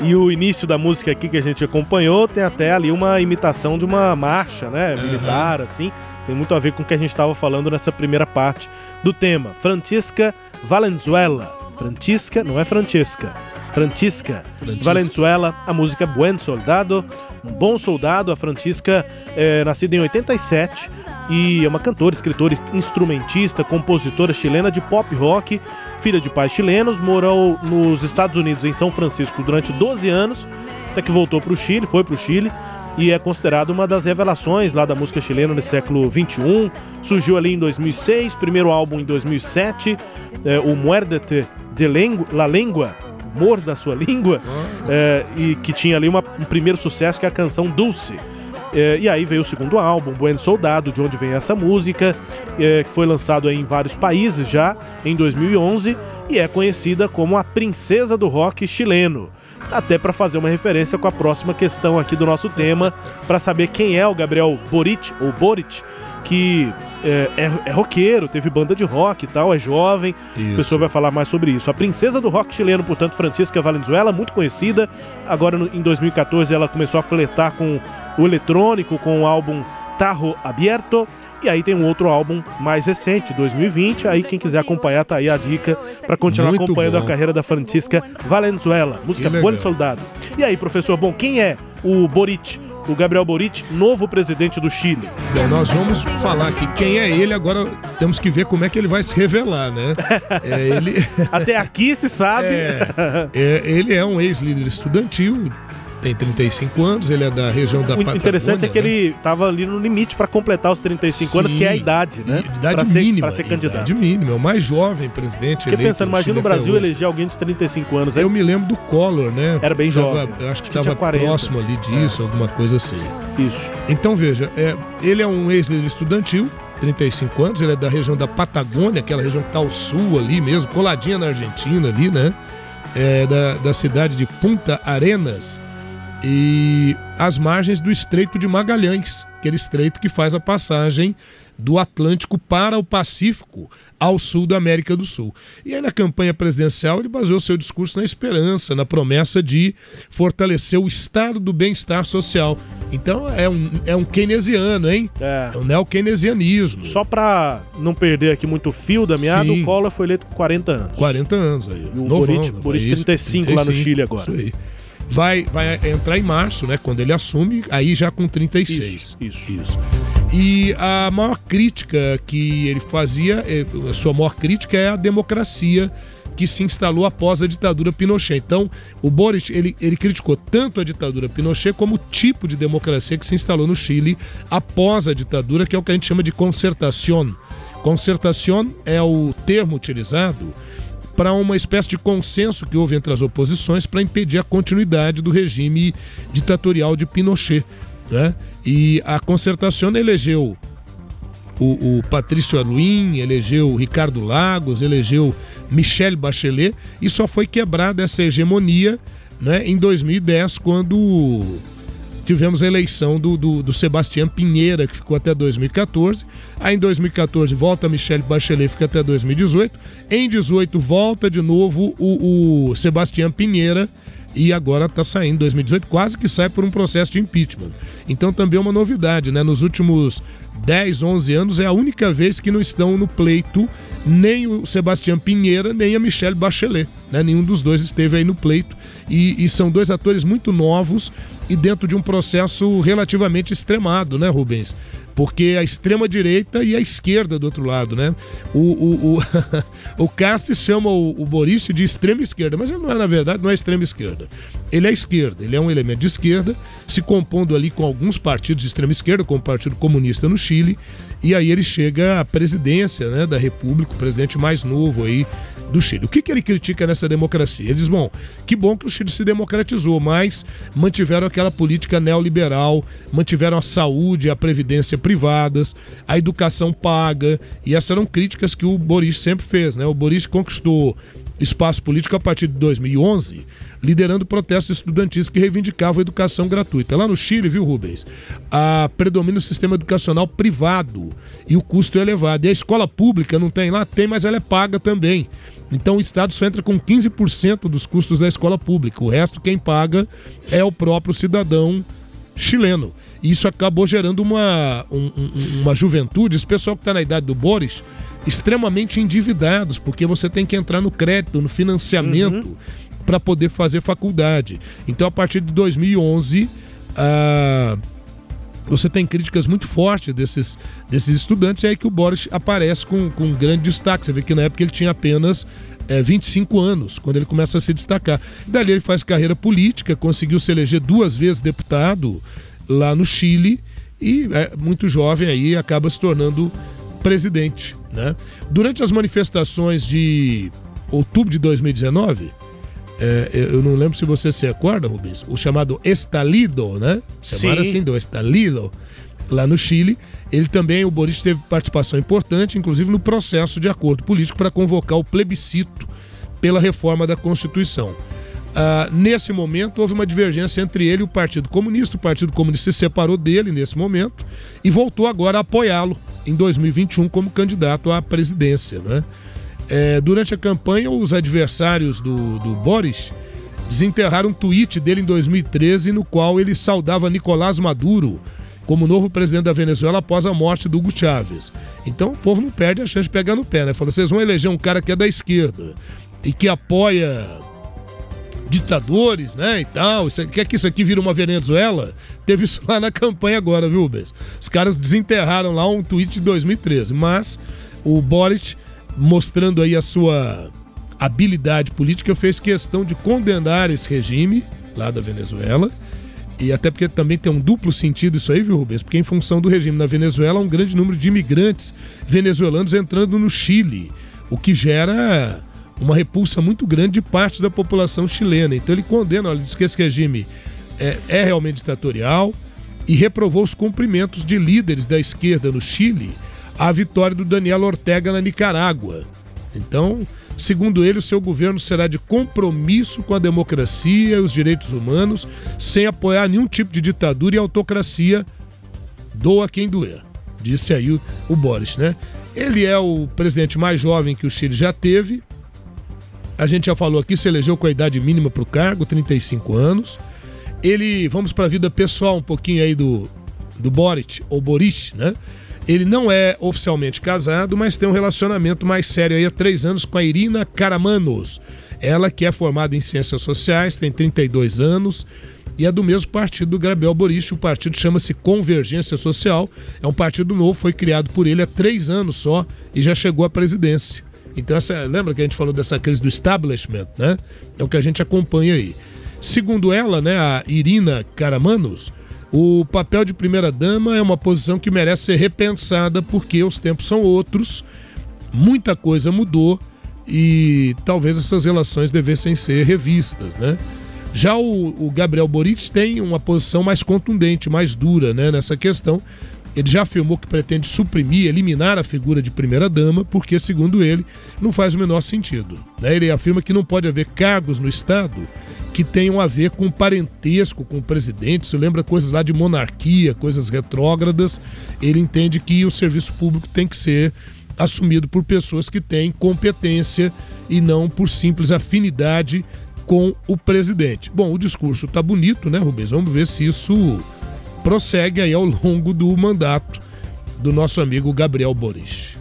E o início da música aqui que a gente acompanhou tem até ali uma imitação de uma marcha, né? Militar, assim. Tem muito a ver com o que a gente estava falando nessa primeira parte do tema. Francisca Valenzuela. Francisca, não é Francesca. Francisca Valenzuela, a música Buen Soldado, um bom soldado. A Francisca é nascida em 87 e é uma cantora, escritora, instrumentista, compositora chilena de pop rock, filha de pais chilenos, morou nos Estados Unidos, em São Francisco, durante 12 anos, até que voltou para o Chile, foi para o Chile e é considerado uma das revelações lá da música chilena no século 21. Surgiu ali em 2006, primeiro álbum em 2007, é, o Muerdete de Lengu La Lengua, Morda Sua Língua, é, e que tinha ali uma- um primeiro sucesso que é a canção Dulce. É, e aí veio o segundo álbum, Buen Soldado, de onde vem essa música, é, que foi lançado em vários países já em 2011 e é conhecida como a princesa do rock chileno. Até para fazer uma referência com a próxima questão aqui do nosso tema, para saber quem é o Gabriel Boric, ou Boric, que é, é, é roqueiro, teve banda de rock e tal, é jovem. O Isso. pessoal vai falar mais sobre isso. A princesa do rock chileno, portanto, Francisca Valenzuela, muito conhecida. Agora, no- em 2014, ela começou a fletar com o eletrônico, com o álbum Tarro Abierto. E aí tem um outro álbum mais recente, 2020. Aí quem quiser acompanhar, tá aí a dica para continuar Muito acompanhando bom. a carreira da Francisca Valenzuela. Música. Buen Soldado. E aí, professor, bom, quem é o Boric? O Gabriel Boric, novo presidente do Chile. Bom, nós vamos falar aqui quem é ele, agora temos que ver como é que ele vai se revelar, né? É, ele... Até aqui se sabe. É, é, ele é um ex-líder estudantil, tem 35 anos, ele é da região da O Patagônia. interessante é que né? ele tava ali no limite para completar os 35 anos, Sim. que é a idade, né? Idade Pra ser, mínima. pra ser candidato. Idade mínima, é o mais jovem presidente Fiquei pensando, imagina o Brasil eleger alguém de 35 anos. aí Eu me lembro do Collor, né? Era bem Tava- jovem. eu acho que estava tinha 40. próximo ali disso, alguma coisa assim. Isso. Então veja, é, ele é um ex-líder estudantil, 35 anos, ele é da região da Patagônia, aquela região que está ao sul ali mesmo, coladinha na Argentina ali, né? É, da, da cidade de Punta Arenas e às margens do Estreito de Magalhães, aquele estreito que faz a passagem do Atlântico para o Pacífico, ao sul da América do Sul. E aí, na campanha presidencial, ele baseou seu discurso na esperança, na promessa de fortalecer o estado do bem-estar social. Então, é um, é um keynesiano, hein? É. um neo-keynesianismo. Só pra não perder aqui muito fio da meada, Sim. o Collor foi eleito com 40 anos. 40 anos aí. E o novão, Boric, né? Boric Isso, 35, lá no Chile agora. Isso aí. Vai, vai entrar em março, né? Quando ele assume, aí já com 36. Isso, isso. Isso. E a maior crítica que ele fazia, eh, a sua maior crítica é a democracia que se instalou após a ditadura Pinochet. Então, o Boris, ele, ele criticou tanto a ditadura Pinochet como o tipo de democracia que se instalou no Chile após a ditadura, que é o que a gente chama de concertación. Concertación é o termo utilizado para uma espécie de consenso que houve entre as oposições para impedir a continuidade do regime ditatorial de Pinochet. Né? E a concertação elegeu o, o Patrício Aluim, elegeu Ricardo Lagos, elegeu Michelle Bachelet e só foi quebrada essa hegemonia né, em 2010, quando tivemos a eleição do, do, do Sebastião Pinheira, que ficou até 2014. Aí em 2014 volta Michelle Bachelet, fica até 2018. Em 18 volta de novo o, o Sebastião Pinheira e agora está saindo em 2018, quase que sai por um processo de impeachment. Então também é uma novidade, né? Nos últimos 10, 11 anos é a única vez que não estão no pleito nem o Sebastião Pinheira, nem a Michelle Bachelet. Né? Nenhum dos dois esteve aí no pleito. E, e são dois atores muito novos e dentro de um processo relativamente extremado, né, Rubens? Porque a extrema-direita e a esquerda do outro lado, né? O, o, o, o Castes chama o, o Boris de extrema-esquerda, mas ele não é, na verdade, não é extrema-esquerda. Ele é esquerda, ele é um elemento de esquerda, se compondo ali com alguns partidos de extrema-esquerda, como o Partido Comunista no Chile, e aí ele chega à presidência né, da República, o presidente mais novo aí do Chile. O que, que ele critica nessa democracia? Ele diz, bom, que bom que o Chile se democratizou, mas mantiveram aquela política neoliberal, mantiveram a saúde a previdência privadas, a educação paga, e essas eram críticas que o Boris sempre fez, né? O Boris conquistou espaço político a partir de 2011, liderando protestos estudantis que reivindicavam a educação gratuita. Lá no Chile, viu, Rubens? A predomina o sistema educacional privado e o custo é elevado. E a escola pública não tem lá? Tem, mas ela é paga também. Então o Estado só entra com 15% dos custos da escola pública. O resto quem paga é o próprio cidadão chileno. E isso acabou gerando uma, um, um, uma juventude, esse pessoal que está na idade do Boris, extremamente endividados, porque você tem que entrar no crédito, no financiamento, uhum. para poder fazer faculdade. Então, a partir de 2011, ah, você tem críticas muito fortes desses, desses estudantes, e é aí que o Boris aparece com, com um grande destaque. Você vê que na época ele tinha apenas é, 25 anos, quando ele começa a se destacar. Dali ele faz carreira política, conseguiu se eleger duas vezes deputado lá no Chile, e é muito jovem aí acaba se tornando presidente. Né? Durante as manifestações de outubro de 2019, é, eu não lembro se você se acorda, Rubens, o chamado Estalido, né? Chamaram assim do Estalido, lá no Chile. Ele também, o Boris, teve participação importante, inclusive no processo de acordo político para convocar o plebiscito pela reforma da Constituição. Ah, nesse momento, houve uma divergência entre ele e o Partido Comunista. O Partido Comunista se separou dele nesse momento e voltou agora a apoiá-lo em 2021 como candidato à presidência. Né? É, durante a campanha, os adversários do, do Boris desenterraram um tweet dele em 2013 no qual ele saudava Nicolás Maduro como novo presidente da Venezuela após a morte do Hugo Chávez. Então o povo não perde a chance de pegar no pé, né? Falou, vocês vão eleger um cara que é da esquerda e que apoia ditadores, né, e tal. Isso, quer que isso aqui vira uma Venezuela? Teve isso lá na campanha agora, viu, Bess? Os caras desenterraram lá um tweet de 2013, mas o Boric, mostrando aí a sua habilidade política, fez questão de condenar esse regime lá da Venezuela. E até porque também tem um duplo sentido isso aí, viu, Rubens? Porque em função do regime na Venezuela, um grande número de imigrantes venezuelanos entrando no Chile, o que gera uma repulsa muito grande de parte da população chilena. Então ele condena, ele diz que esse regime é, é realmente ditatorial e reprovou os cumprimentos de líderes da esquerda no Chile à vitória do Daniel Ortega na Nicarágua. Então, segundo ele, o seu governo será de compromisso com a democracia e os direitos humanos, sem apoiar nenhum tipo de ditadura e autocracia. Doa quem doer, disse aí o, o Boris, né? Ele é o presidente mais jovem que o Chile já teve, a gente já falou aqui, se elegeu com a idade mínima para o cargo, 35 anos. Ele, vamos para a vida pessoal um pouquinho aí do, do Boric, ou Boris, né? Ele não é oficialmente casado, mas tem um relacionamento mais sério aí há três anos com a Irina Karamanos. Ela que é formada em Ciências Sociais, tem 32 anos e é do mesmo partido do Gabriel Boric. O partido chama-se Convergência Social. É um partido novo, foi criado por ele há três anos só e já chegou à presidência. Então, essa, lembra que a gente falou dessa crise do establishment, né? É o que a gente acompanha aí. Segundo ela, né, a Irina Karamanos, o papel de primeira-dama é uma posição que merece ser repensada porque os tempos são outros, muita coisa mudou e talvez essas relações devessem ser revistas, né? Já o, o Gabriel Boric tem uma posição mais contundente, mais dura né, nessa questão, ele já afirmou que pretende suprimir, eliminar a figura de primeira-dama, porque, segundo ele, não faz o menor sentido. Né? Ele afirma que não pode haver cargos no Estado que tenham a ver com parentesco com o presidente. Isso lembra coisas lá de monarquia, coisas retrógradas. Ele entende que o serviço público tem que ser assumido por pessoas que têm competência e não por simples afinidade com o presidente. Bom, o discurso tá bonito, né, Rubens? Vamos ver se isso prossegue aí ao longo do mandato do nosso amigo Gabriel Boris.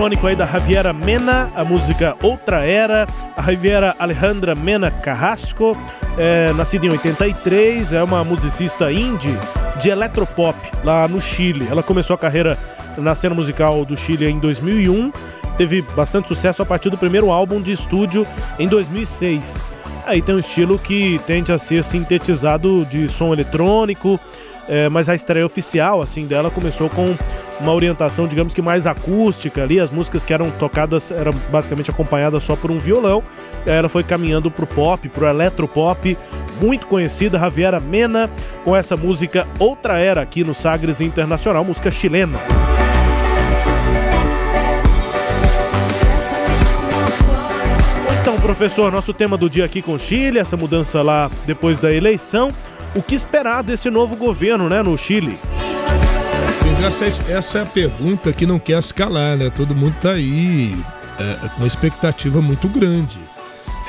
Eletrônico aí da Javiera Mena, a música Outra Era. A Javiera Alejandra Mena Carrasco, é, nascida em 83, é uma musicista indie de eletropop lá no Chile. Ela começou a carreira na cena musical do Chile em 2001, teve bastante sucesso a partir do primeiro álbum de estúdio em 2006. Aí tem um estilo que tende a ser sintetizado de som eletrônico, é, mas a estreia oficial assim dela começou com uma orientação, digamos que mais acústica ali. As músicas que eram tocadas eram basicamente acompanhadas só por um violão. Ela foi caminhando pro pop, pro eletropop, muito conhecida, Javiera Mena, com essa música Outra Era aqui no Sagres Internacional, música chilena. Então, professor, nosso tema do dia aqui com Chile, essa mudança lá depois da eleição. O que esperar desse novo governo, né, no Chile? Essa, essa é a pergunta que não quer escalar, né? Todo mundo tá aí é, com uma expectativa muito grande.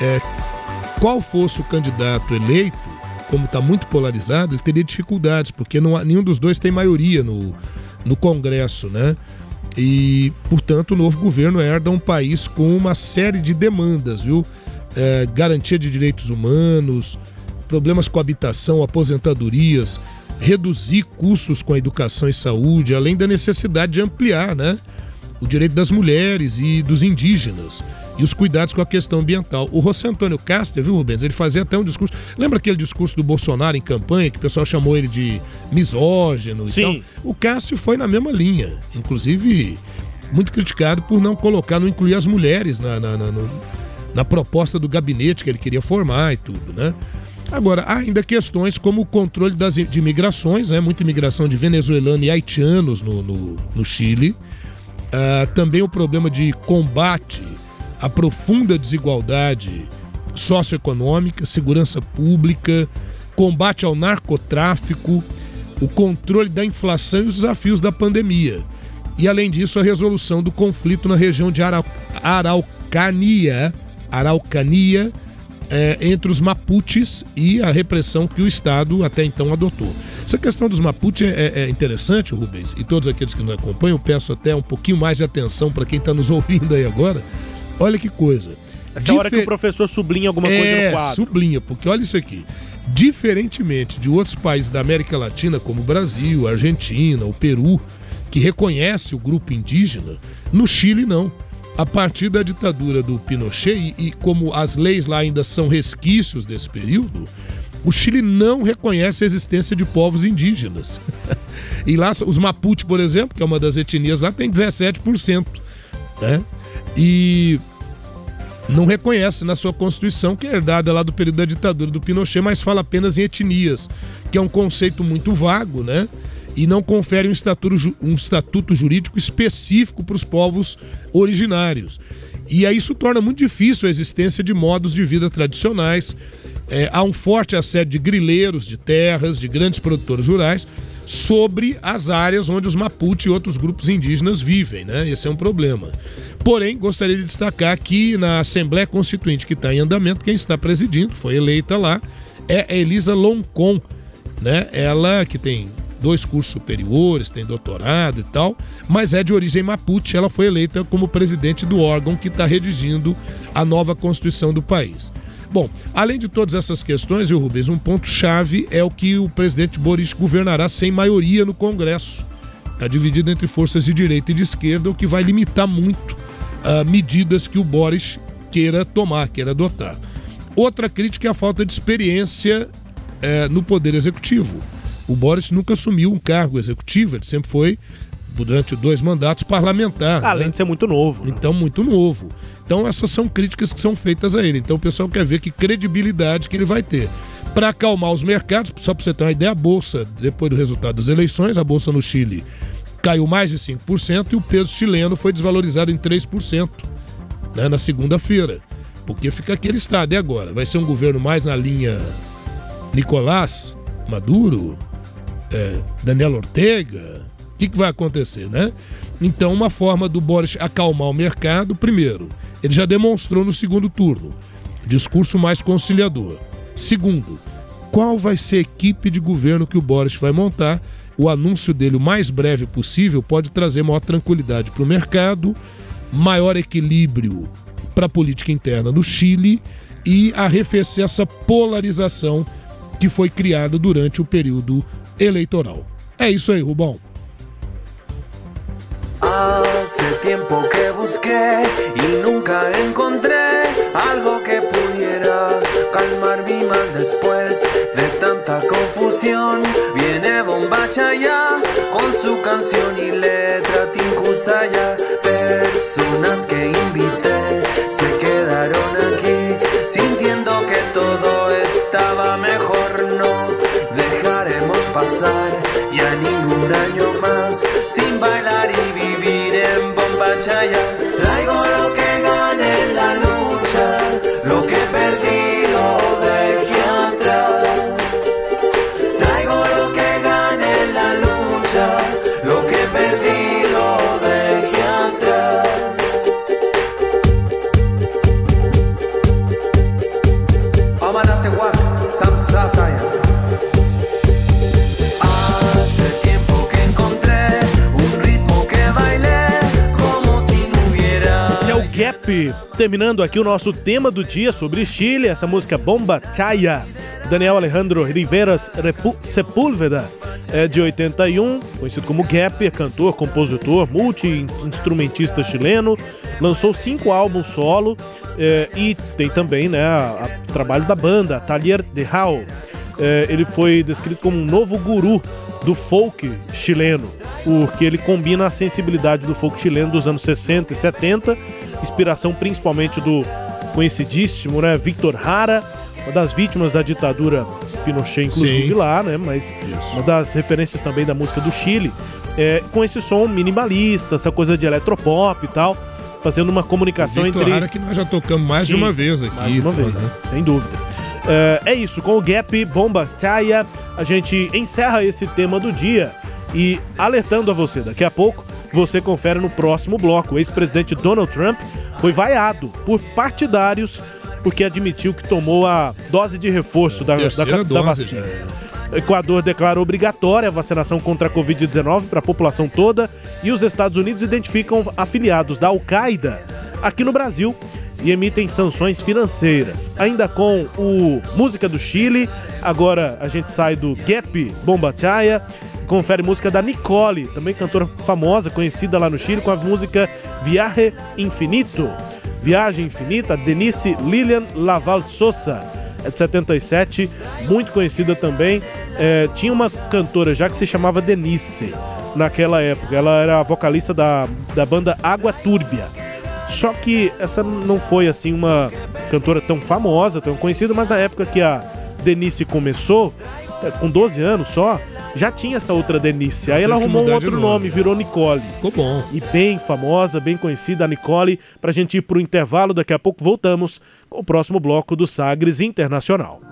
É, qual fosse o candidato eleito, como está muito polarizado, ele teria dificuldades, porque não nenhum dos dois tem maioria no, no Congresso, né? E, portanto, o novo governo herda um país com uma série de demandas, viu? É, garantia de direitos humanos, problemas com habitação, aposentadorias, reduzir custos com a educação e saúde, além da necessidade de ampliar né, o direito das mulheres e dos indígenas e os cuidados com a questão ambiental. O José Antônio Castro, viu, Rubens? Ele fazia até um discurso. Lembra aquele discurso do Bolsonaro em campanha, que o pessoal chamou ele de misógino Sim. e tal? O Castro foi na mesma linha. Inclusive, muito criticado por não colocar, não incluir as mulheres na, na, na, na proposta do gabinete que ele queria formar e tudo, né? Agora, há ainda questões como o controle das, de imigrações, né? muita imigração de venezuelanos e haitianos no, no, no Chile. Uh, também o problema de combate à profunda desigualdade socioeconômica, segurança pública, combate ao narcotráfico, o controle da inflação e os desafios da pandemia. E, além disso, a resolução do conflito na região de Arau Araucania, Araucania é, entre os Mapuches e a repressão que o Estado até então adotou. Essa questão dos Mapuches é, é interessante, Rubens, e todos aqueles que nos acompanham, peço até um pouquinho mais de atenção para quem está nos ouvindo aí agora. Olha que coisa. Essa Difer... hora que o professor sublinha alguma coisa é, no quadro. sublinha, porque olha isso aqui. Diferentemente de outros países da América Latina, como o Brasil, a Argentina, o Peru, que reconhece o grupo indígena, no Chile não a partir da ditadura do Pinochet, e, como as leis lá ainda são resquícios desse período, o Chile não reconhece a existência de povos indígenas. e lá, os Mapuche, por exemplo, que é uma das etnias lá, tem 17%. Né? E não reconhece na sua Constituição, que é herdada lá do período da ditadura do Pinochet, mas fala apenas em etnias, que é um conceito muito vago, né? E não confere um estatuto, um estatuto jurídico específico para os povos originários. E aí isso torna muito difícil a existência de modos de vida tradicionais. É, há um forte assédio de grileiros, de terras, de grandes produtores rurais sobre as áreas onde os Mapuche e outros grupos indígenas vivem, né? Esse é um problema. Porém, gostaria de destacar que na Assembleia Constituinte que está em andamento, quem está presidindo, foi eleita lá, é a Elisa Loncon, né? Ela que tem dois cursos superiores, tem doutorado e tal, mas é de origem mapuche. Ela foi eleita como presidente do órgão que está redigindo a nova Constituição do país. Bom, além de todas essas questões, o Rubens, um ponto-chave é o que o presidente Boris governará sem maioria no Congresso. Está dividido entre forças de direita e de esquerda, o que vai limitar muito uh, medidas que o Boris queira tomar, queira adotar. Outra crítica é a falta de experiência uh, no Poder Executivo. O Boris nunca assumiu um cargo executivo, ele sempre foi, durante dois mandatos, parlamentar. Além né? de ser muito novo. Né? Então, muito novo. Então, essas são críticas que são feitas a ele. Então, o pessoal quer ver que credibilidade que ele vai ter. Para acalmar os mercados, só para você ter uma ideia, a Bolsa, depois do resultado das eleições, a Bolsa no Chile caiu mais de 5% e o peso chileno foi desvalorizado em 3% né, na segunda-feira. Porque fica aquele estado. E agora? Vai ser um governo mais na linha Nicolás Maduro? É, Daniel Ortega, o que, que vai acontecer, né? Então, uma forma do Boris acalmar o mercado, primeiro, ele já demonstrou no segundo turno, discurso mais conciliador. Segundo, qual vai ser a equipe de governo que o Boris vai montar. O anúncio dele o mais breve possível pode trazer maior tranquilidade para o mercado, maior equilíbrio para a política interna no Chile e arrefecer essa polarização que foi criada durante o período eleitoral. É isso aí, Rubão. Hace tiempo que busqué y nunca encontré algo que pudiera calmar mi mal después de tanta confusión. Viene Bombacha ya con su canción y letra Tinkusaya. Personas que invité se quedaron aquí sintiendo que todo estaba mejor. Año más sin bailar y vivir en Bombachaya. Traigo lo Gap, terminando aqui o nosso tema do dia sobre Chile, essa música Bomba Chaya, Daniel Alejandro Riveras Repu- Sepúlveda, é de 81, conhecido como Gap, é cantor, compositor, multi-instrumentista chileno, lançou cinco álbuns solo é, e tem também né, o trabalho da banda, Talier de Hau. É, ele foi descrito como um novo guru do folk chileno, porque ele combina a sensibilidade do folk chileno dos anos 60 e 70, inspiração principalmente do conhecidíssimo né, Victor Hara, uma das vítimas da ditadura Pinochet, inclusive Sim. lá, né? Mas uma das referências também da música do Chile, é, com esse som minimalista, essa coisa de eletropop e tal, fazendo uma comunicação Victor entre Hara que nós já tocamos mais de Sim, uma vez aqui. mais de uma vez, né? sem dúvida. É, é isso, com o Gap, Bomba Chaya, a gente encerra esse tema do dia e alertando a você, daqui a pouco você confere no próximo bloco. O ex-presidente Donald Trump foi vaiado por partidários porque admitiu que tomou a dose de reforço da, da, da dose vacina. O Equador declara obrigatória a vacinação contra a Covid-19 para a população toda e os Estados Unidos identificam afiliados da Al-Qaeda aqui no Brasil e emitem sanções financeiras. Ainda com o Música do Chile, agora a gente sai do Gap Bomba Chaya, confere música da Nicole, também cantora famosa, conhecida lá no Chile, com a música Viaje Infinito. Viagem Infinita, Denise Lilian Laval Sosa é de 77, muito conhecida também. É, tinha uma cantora já que se chamava Denise naquela época. Ela era a vocalista da, da banda Água Túrbia. Só que essa não foi assim uma cantora tão famosa, tão conhecida, mas na época que a Denise começou, é, com 12 anos só, já tinha essa outra Denise. Aí ela arrumou um outro nome. nome, virou Nicole. Ficou bom. E bem famosa, bem conhecida, a Nicole. Pra gente ir pro intervalo, daqui a pouco voltamos com o próximo bloco do Sagres Internacional.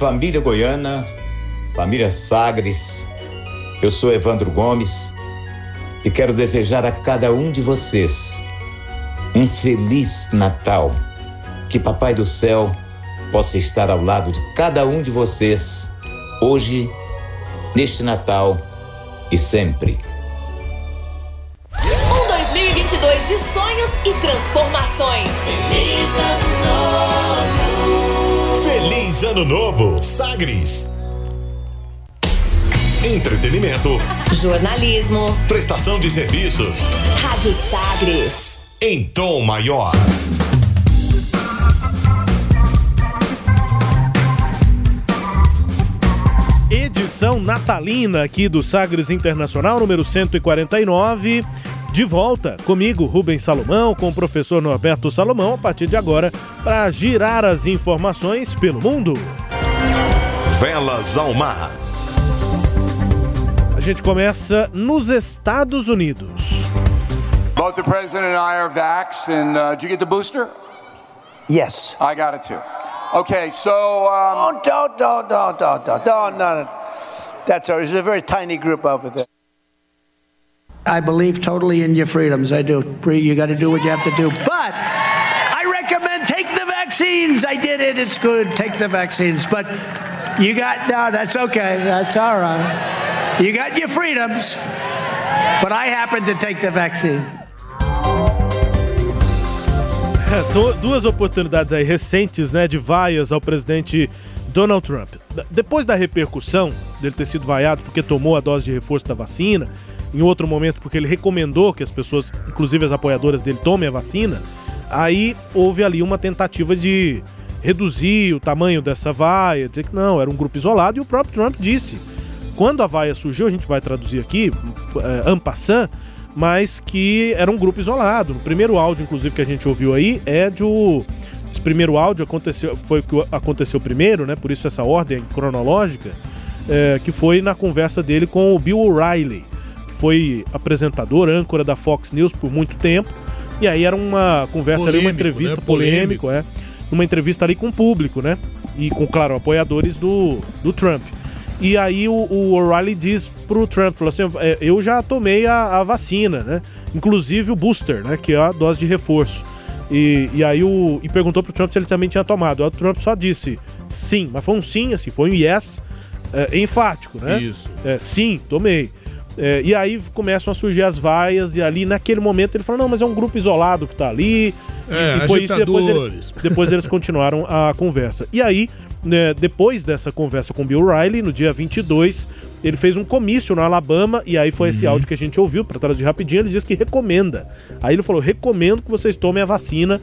Família goiana, família Sagres, eu sou Evandro Gomes e quero desejar a cada um de vocês um feliz Natal. Que Papai do Céu possa estar ao lado de cada um de vocês, hoje, neste Natal e sempre. Sagres. Entretenimento, Jornalismo. prestação de serviços Rádio Sagres. em tom maior. Edição natalina aqui do Sagres Internacional, número 149. De volta comigo, Rubens Salomão, com o professor Norberto Salomão, a partir de agora, para girar as informações pelo mundo. Velas ao mar. A gente começa nos Estados Unidos. Both the president and I are vaxxed, and uh, did you get the booster? Yes. I got it too. Okay, so. Um, Oh, don't, don't, don't, don't, don't, don't, no, no. That's all. There's a very tiny group over there. I believe totally in your freedoms. I do. Bree, You got to do what you have to do. But I recommend take the vaccines. I did it. It's good. Take the vaccines. But you got, no, that's okay. That's all right. You got your freedoms. But I happen to take the vaccine. É, du- duas oportunidades aí recentes, né, de vaias ao presidente Donald Trump. Depois da repercussão dele ter sido vaiado porque tomou a dose de reforço da vacina, em outro momento porque ele recomendou que as pessoas, inclusive as apoiadoras dele, tomem a vacina, aí houve ali uma tentativa de reduzir o tamanho dessa vaia, dizer que não, era um grupo isolado, e o próprio Trump disse quando a vaia surgiu, a gente vai traduzir aqui, é, en passant, mas que era um grupo isolado. No primeiro áudio, inclusive, que a gente ouviu aí, é de o. Esse primeiro áudio aconteceu, foi o que aconteceu primeiro, né? Por isso essa ordem cronológica, é, que foi na conversa dele com o Bill O'Reilly, que foi apresentador, âncora da Fox News por muito tempo. E aí era uma conversa ali, uma Polêmico, entrevista né? polêmico, é. Uma entrevista ali com o público, né? E com, claro, apoiadores do, do Trump. E aí o, o O'Reilly diz pro Trump, falou assim, "É, eu já tomei a, a vacina, né? Inclusive o booster, né? Que é a dose de reforço. E, e aí o. E perguntou pro Trump se ele também tinha tomado. O Trump só disse sim, mas foi um sim, assim, foi um yes é, enfático, né? Isso. É, sim, tomei. É, e aí começam a surgir as vaias, e ali naquele momento ele falou: não, mas é um grupo isolado que tá ali. E- É, e foi isso, e depois eles, depois eles continuaram a conversa. E aí, né, depois dessa conversa com Bill Riley, no dia 22, ele fez um comício no Alabama, e aí foi esse Uhum. áudio que a gente ouviu, para traduzir rapidinho, ele diz que recomenda. Aí ele falou: recomendo que vocês tomem a vacina.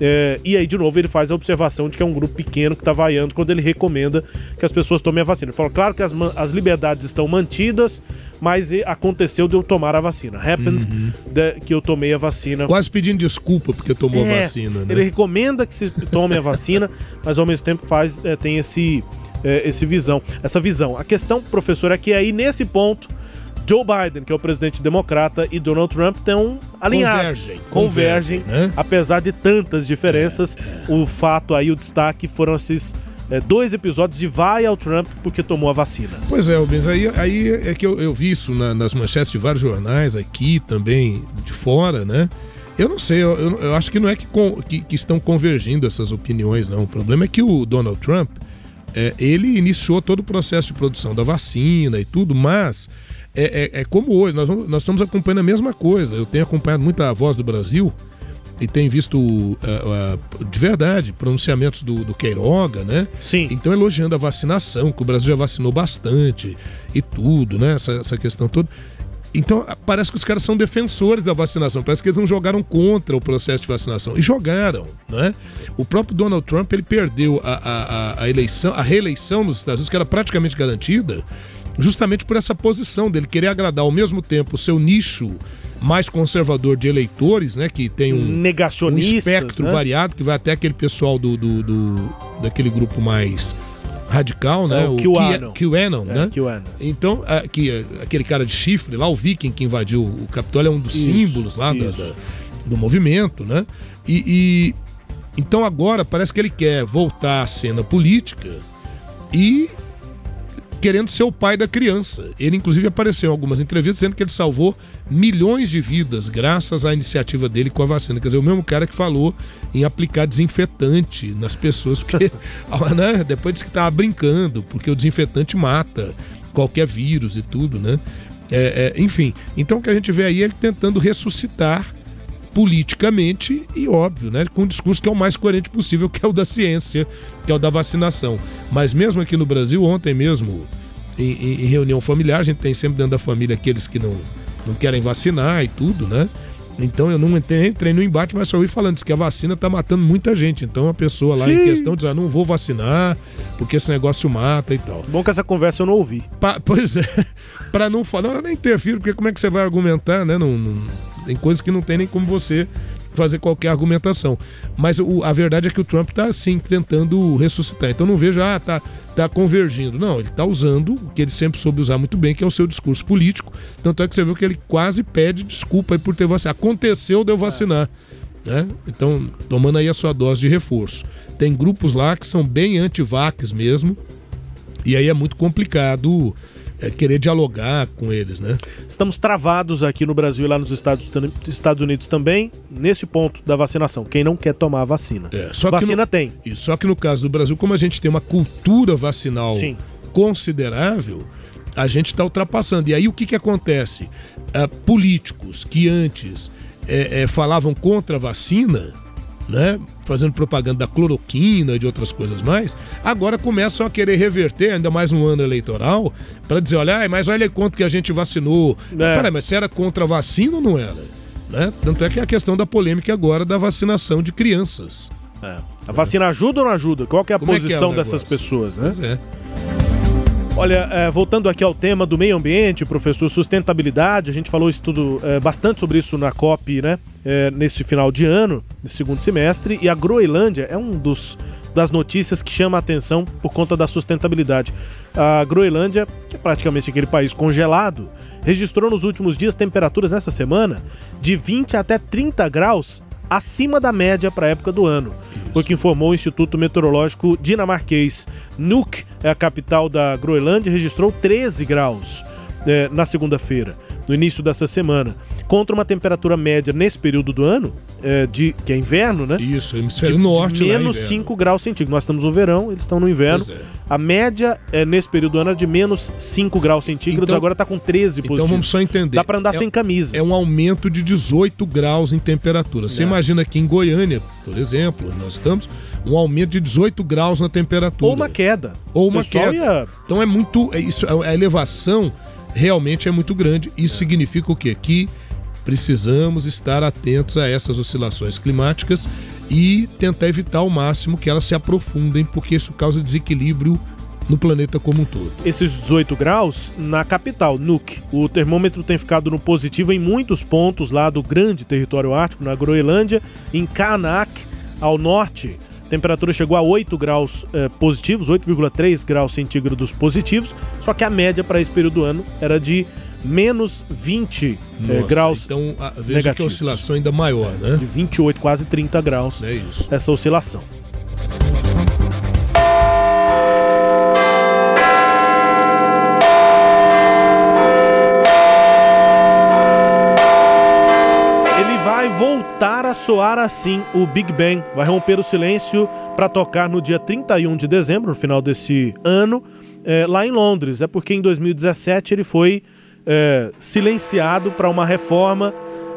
É, e aí, de novo, ele faz a observação de que é um grupo pequeno que tá vaiando quando ele recomenda que as pessoas tomem a vacina. Ele falou, claro que as, as liberdades estão mantidas, mas aconteceu de eu tomar a vacina. Happened de- que eu tomei a vacina. Quase pedindo desculpa porque tomou É, vacina, né? Ele recomenda que se tome a vacina, mas ao mesmo tempo faz é, tem esse, é, esse visão, essa visão. A questão, professor, é que aí nesse ponto Joe Biden, que é o presidente democrata, e Donald Trump estão alinhados, Convergem, convergem, convergem, né? apesar de tantas diferenças. O fato aí, o destaque foram esses é, dois episódios de vai ao Trump porque tomou a vacina. Pois é, Rubens, aí, aí é que eu, eu vi isso na- nas manchetes de vários jornais aqui também, de fora, né? Eu não sei, eu, eu- eu acho que não é que, con- que- que estão convergindo essas opiniões, não. O problema é que o Donald Trump, é, ele iniciou todo o processo de produção da vacina e tudo, mas é, é- é como hoje, nós, vamos- nós estamos acompanhando a mesma coisa. Eu tenho acompanhado muito a Voz do Brasil e tenho visto ah, ah, de verdade pronunciamentos do, do Queiroga, né? Sim. Então elogiando a vacinação, que o Brasil já vacinou bastante e tudo, né? Essa, essa questão toda. Então parece que os caras são defensores da vacinação, parece que eles não jogaram contra o processo de vacinação. E jogaram, né? O próprio Donald Trump ele perdeu a, a, a- a eleição, a reeleição nos Estados Unidos, que era praticamente garantida, justamente por essa posição dele querer agradar ao mesmo tempo o seu nicho mais conservador de eleitores, né? Que tem um, um espectro né? variado, que vai até aquele pessoal do, do, do- daquele grupo mais radical, né? É, o QAnon. QAnon, É, né? QAnon. Então, a- que, aquele cara de chifre lá, o viking que invadiu o Capitólio, é um dos Isso, símbolos lá da- isso. da- do movimento, né? E, e Então agora parece que ele quer voltar à cena política e querendo ser o pai da criança. Ele, inclusive, apareceu em algumas entrevistas dizendo que ele salvou milhões de vidas graças à iniciativa dele com a vacina. Quer dizer, o mesmo cara que falou em aplicar desinfetante nas pessoas, porque né, depois disse que estava brincando, porque o desinfetante mata qualquer vírus e tudo, né? É, é, enfim, então o que a gente vê aí é ele tentando ressuscitar politicamente e óbvio, né, com um discurso que é o mais coerente possível, que é o da ciência, que é o da vacinação. Mas mesmo aqui no Brasil, ontem mesmo, em, em- em reunião familiar, a gente tem sempre dentro da família aqueles que não, não querem vacinar e tudo, né? Então eu não entrei, entrei no embate, mas só ouvi falando que a vacina tá matando muita gente. Então a pessoa lá em Sim. questão diz, ah, não vou vacinar, porque esse negócio mata e tal. Bom que essa conversa eu não ouvi. Pa- pois é, pra não falar, eu nem interfiro, porque como é que você vai argumentar, né? Não, não- tem coisas que não tem nem como você fazer qualquer argumentação. Mas o- a verdade é que o Trump tá, assim, tentando ressuscitar. Então não vejo, ah, tá, tá convergindo. Não, ele tá usando o que ele sempre soube usar muito bem, que é o seu discurso político. Tanto é que você viu que ele quase pede desculpa por ter vacinado. Aconteceu de eu vacinar. Né? Então, tomando aí a sua dose de reforço. Tem grupos lá que são bem anti-vax mesmo, e aí é muito complicado é, querer dialogar com eles, né? Estamos travados aqui no Brasil e lá nos Estados, Estados Unidos também, nesse ponto da vacinação. Quem não quer tomar a vacina. É, Só vacina no, tem. Isso, só que no caso do Brasil, como a gente tem uma cultura vacinal Sim. considerável, a gente está ultrapassando. E aí o que, que acontece? Ah, políticos que antes eh, eh, falavam contra a vacina, né, fazendo propaganda da cloroquina e de outras coisas mais, agora começam a querer reverter, ainda mais no ano eleitoral, para dizer, olha, mas olha quanto que a gente vacinou. É. Peraí, mas você era contra a vacina ou não era? Né? Tanto é que é a questão da polêmica agora da vacinação de crianças. É. A vacina ajuda ou não ajuda? Qual que é a Como é é posição o dessas negócio? pessoas, né? Pois é. Olha, é, voltando aqui ao tema do meio ambiente, professor, sustentabilidade, a gente falou isso tudo, é, bastante sobre isso na COP, né? é, nesse final de ano, nesse segundo semestre, e a Groenlândia é um dos das notícias que chama a atenção por conta da sustentabilidade. A Groenlândia, que é praticamente aquele país congelado, registrou nos últimos dias temperaturas nessa semana de 20 até 30 graus acima da média para a época do ano, foi o que informou o Instituto Meteorológico dinamarquês. Nuuk é a capital da Groenlândia, registrou 13 graus eh, na segunda-feira, no início dessa semana, contra uma temperatura média nesse período do ano, eh, de que é inverno, né? Isso, hemisfério norte, lá é menos inverno. 5 graus centígrados. Nós estamos no verão, eles estão no inverno. É. A média eh, nesse período do ano é de menos 5 graus centígrados, Então- agora está com 13 Então vamos só entender. Dá para andar É- sem camisa. É um aumento de 18 graus em temperatura. Você É. imagina aqui em Goiânia, por exemplo, nós estamos, um aumento de 18 graus na temperatura. Ou uma queda. Ou uma queda. ia- Então é muito. É isso, a elevação realmente é muito grande. Isso significa o quê? Que precisamos estar atentos a essas oscilações climáticas e tentar evitar ao máximo que elas se aprofundem, porque isso causa desequilíbrio no planeta como um todo. esses 18 graus na capital, Nuuk. O termômetro tem ficado no positivo em muitos pontos lá do grande território ártico, na Groenlândia, em Kanak, ao norte. Temperatura chegou a 8 graus eh, positivos, 8,3 graus centígrados positivos, só que a média para esse período do ano era de menos 20 eh, Nossa, graus Então, a, veja que a negativos. oscilação ainda maior, né? De 28, quase 30 graus. É isso. Essa oscilação. Voltar a soar assim, o Big Bang. Vai romper o silêncio para tocar no dia 31 de dezembro, no final desse ano, eh, lá em Londres. É porque em 2017 ele foi eh, silenciado para uma reforma.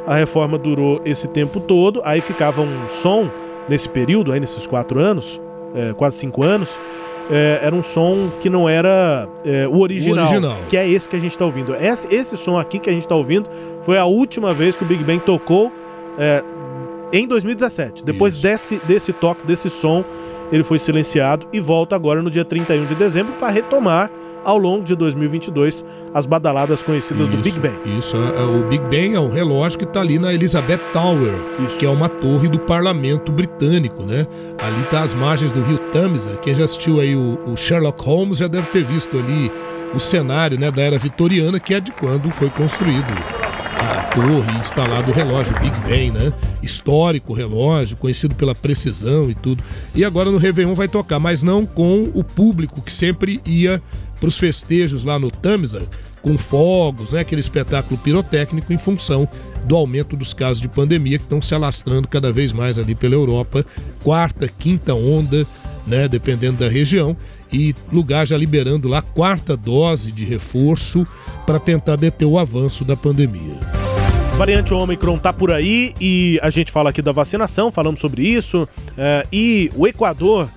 A reforma durou esse tempo todo, aí ficava um som nesse período, aí nesses quatro anos, eh, quase cinco anos, eh, era um som que não era eh, o, original, O original. que é esse que a gente está ouvindo. Esse, esse som aqui que a gente está ouvindo foi a última vez que o Big Bang tocou eh, em 2017. Depois desse, desse toque, desse som, ele foi silenciado e volta agora no dia 31 de dezembro para retomar ao longo de 2022 as badaladas conhecidas do Big Bang. Isso, é- é o Big Bang é o relógio que está ali na Elizabeth Tower, que é uma torre do parlamento britânico, né? Ali está as margens do rio Tamisa. Quem já assistiu aí o, o Sherlock Holmes já deve ter visto ali o cenário né, da era vitoriana, que é de quando foi construído a torre instalado o relógio Big Ben, né? Histórico relógio, conhecido pela precisão e tudo. E agora no Réveillon vai tocar, mas não com o público que sempre ia para os festejos lá no Tamisa, com fogos, né? Aquele espetáculo pirotécnico em função do aumento dos casos de pandemia que estão se alastrando cada vez mais ali pela Europa. Quarta, quinta onda, né? Dependendo da região. E lugar já liberando lá quarta dose de reforço para tentar deter o avanço da pandemia. Variante Omicron tá por aí e a gente fala aqui da vacinação, falamos sobre isso. é, e o Equador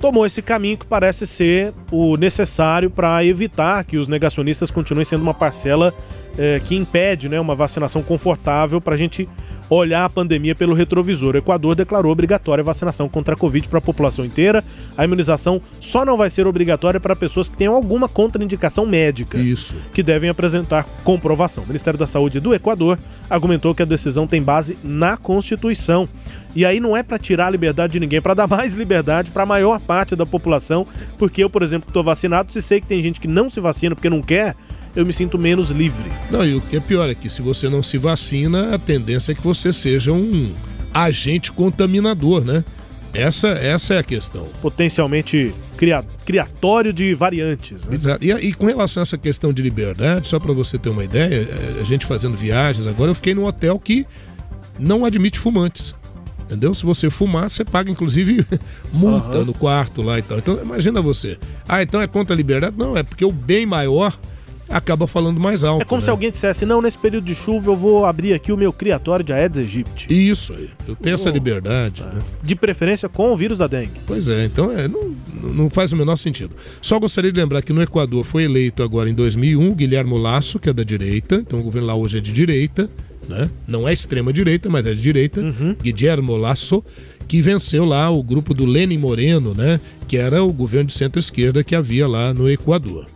tomou esse caminho que parece ser o necessário para evitar que os negacionistas continuem sendo uma parcela é, que impede né, uma vacinação confortável para a gente olhar a pandemia pelo retrovisor. O Equador declarou obrigatória a vacinação contra a Covid para a população inteira. A imunização só não vai ser obrigatória para pessoas que tenham alguma contraindicação médica. Isso. Que devem apresentar comprovação. O Ministério da Saúde do Equador argumentou que a decisão tem base na Constituição. E aí não é para tirar a liberdade de ninguém, é para dar mais liberdade para a maior parte da população, porque eu, por exemplo, estou vacinado, se sei que tem gente que não se vacina porque não quer, eu me sinto menos livre. Não, e o que é pior é que se você não se vacina, a tendência é que você seja um agente contaminador, né? Essa, essa é a questão. Potencialmente cria- criatório de variantes. né? Exato. E, e com relação a essa questão de liberdade, só para você ter uma ideia, é, a gente fazendo viagens agora, eu fiquei num hotel que não admite fumantes. Entendeu? Se você fumar, você paga inclusive multa Aham. no quarto lá e tal. Então, imagina você. Ah, então é contra a liberdade? Não, é porque o bem maior acaba falando mais alto. É como né? se alguém dissesse: não, nesse período de chuva eu vou abrir aqui o meu criatório de Aedes aegypti. Isso aí. Eu tenho essa liberdade. né? De preferência com o vírus da dengue. Pois é, então é, não, não faz o menor sentido. Só gostaria de lembrar que no Equador foi eleito agora em 2001 o Guilherme Lasso, que é da direita, então o governo lá hoje é de direita, né? Não é extrema direita, mas é de direita. Guilherme Lasso, que venceu lá o grupo do Lenin Moreno, né? Que era o governo de centro-esquerda que havia lá no Equador.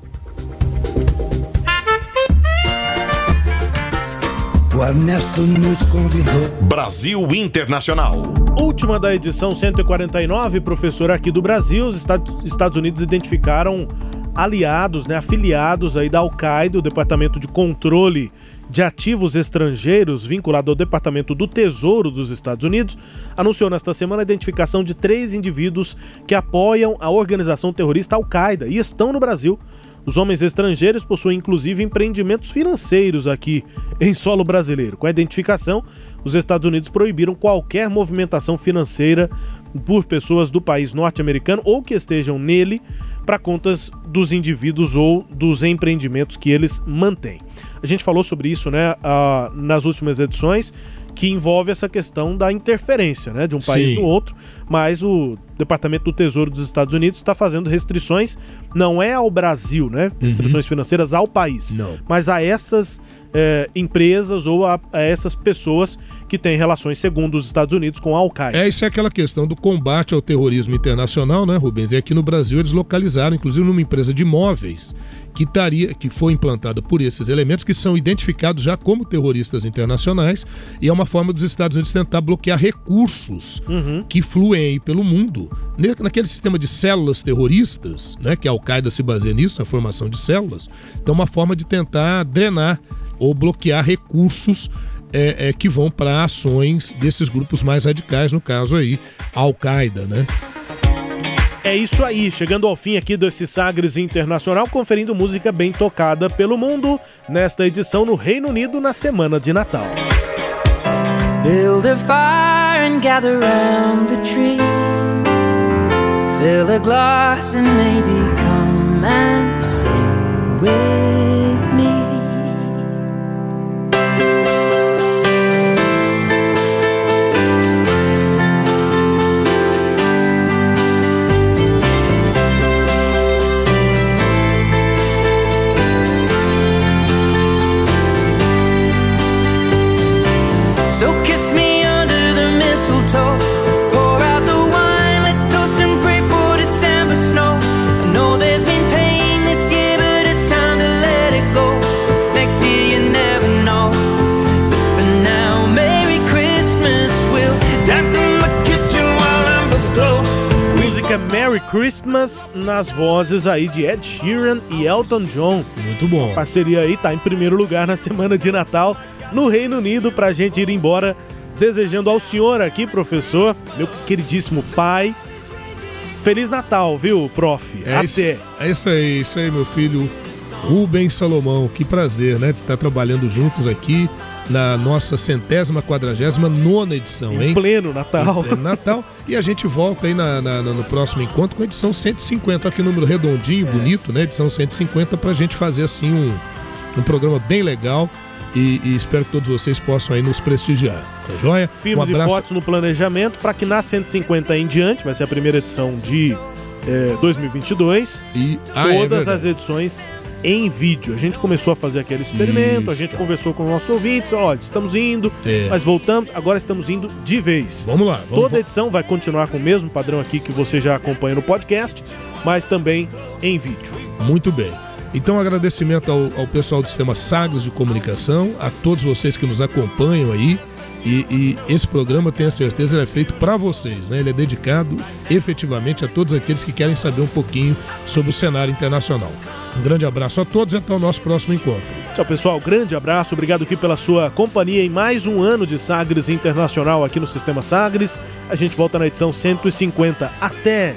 O Ernesto nos convidou. Brasil Internacional. Última da edição 149, professor, aqui do Brasil, os Estados, Unidos identificaram aliados, né, afiliados aí da Al-Qaeda, o Departamento de Controle de Ativos Estrangeiros, vinculado ao Departamento do Tesouro dos Estados Unidos, anunciou nesta semana a identificação de três indivíduos que apoiam a organização terrorista Al-Qaeda e estão no Brasil. Os homens estrangeiros possuem inclusive empreendimentos financeiros aqui em solo brasileiro. Com a identificação, os Estados Unidos proibiram qualquer movimentação financeira por pessoas do país norte-americano ou que estejam nele para contas dos indivíduos ou dos empreendimentos que eles mantêm. A gente falou sobre isso né, ah, nas últimas edições, que envolve essa questão da interferência né, de um país Sim. no outro, mas o Departamento do Tesouro dos Estados Unidos está fazendo restrições, não é ao Brasil, né? Restrições financeiras ao país, Não. mas a essas eh, empresas ou a, a essas pessoas que têm relações, segundo os Estados Unidos, com a Al-Qaeda. É, isso é aquela questão do combate ao terrorismo internacional, né, Rubens? E aqui no Brasil eles localizaram, inclusive, numa empresa de imóveis que, taria, que foi implantada por esses elementos que são identificados já como terroristas internacionais e é uma forma dos Estados Unidos tentar bloquear recursos que fluem aí pelo mundo. Naquele sistema de células terroristas, né, que a Al-Qaeda se baseia nisso, na formação de células, então é uma forma de tentar drenar ou bloquear recursos é, é, que vão para ações desses grupos mais radicais, no caso aí, Al-Qaeda, né? É isso aí, chegando ao fim aqui desse Sagres Internacional, conferindo música bem tocada pelo mundo, nesta edição no Reino Unido, na semana de Natal. Build a fire and gather round the tree. Fill a glass and maybe come and sing with Christmas nas vozes aí de Ed Sheeran e Elton John. Muito bom. A parceria aí tá em primeiro lugar na semana de Natal no Reino Unido pra gente ir embora. Desejando ao senhor aqui, professor, meu queridíssimo pai, Feliz Natal, viu, prof? É Até. Isso, é isso aí, isso aí, meu filho Rubens Salomão. Que prazer, né? De estar trabalhando juntos aqui na nossa centésima, quadragésima nona edição, Em hein? pleno Natal. Em pleno Natal. E a gente volta aí na, na- no próximo encontro com a edição 150. Olha que número redondinho, bonito, né? Edição 150, pra gente fazer assim um, um programa bem legal. E, e espero que todos vocês possam aí nos prestigiar. Tá joia? Filmes um e fotos no planejamento para que na 150 em diante, vai ser a primeira edição de eh, 2022, e ah, é todas verdade. as edições em vídeo. A gente começou a fazer aquele experimento, Isso. a gente conversou com os nossos ouvintes, olha, estamos indo, É. mas voltamos, agora estamos indo de vez. Vamos lá. Vamos, Toda edição vai continuar com o mesmo padrão aqui que você já acompanha no podcast, mas também em vídeo. Muito bem. Então, agradecimento ao, ao pessoal do Sistema Sagres de Comunicação, a todos vocês que nos acompanham aí. E, e esse programa, tenho certeza, ele é feito para vocês, né? Ele é dedicado efetivamente a todos aqueles que querem saber um pouquinho sobre o cenário internacional. Um grande abraço a todos e até o nosso próximo encontro. Tchau, pessoal. Grande abraço. Obrigado aqui pela sua companhia em mais um ano de Sagres Internacional aqui no Sistema Sagres. A gente volta na edição 150. Até!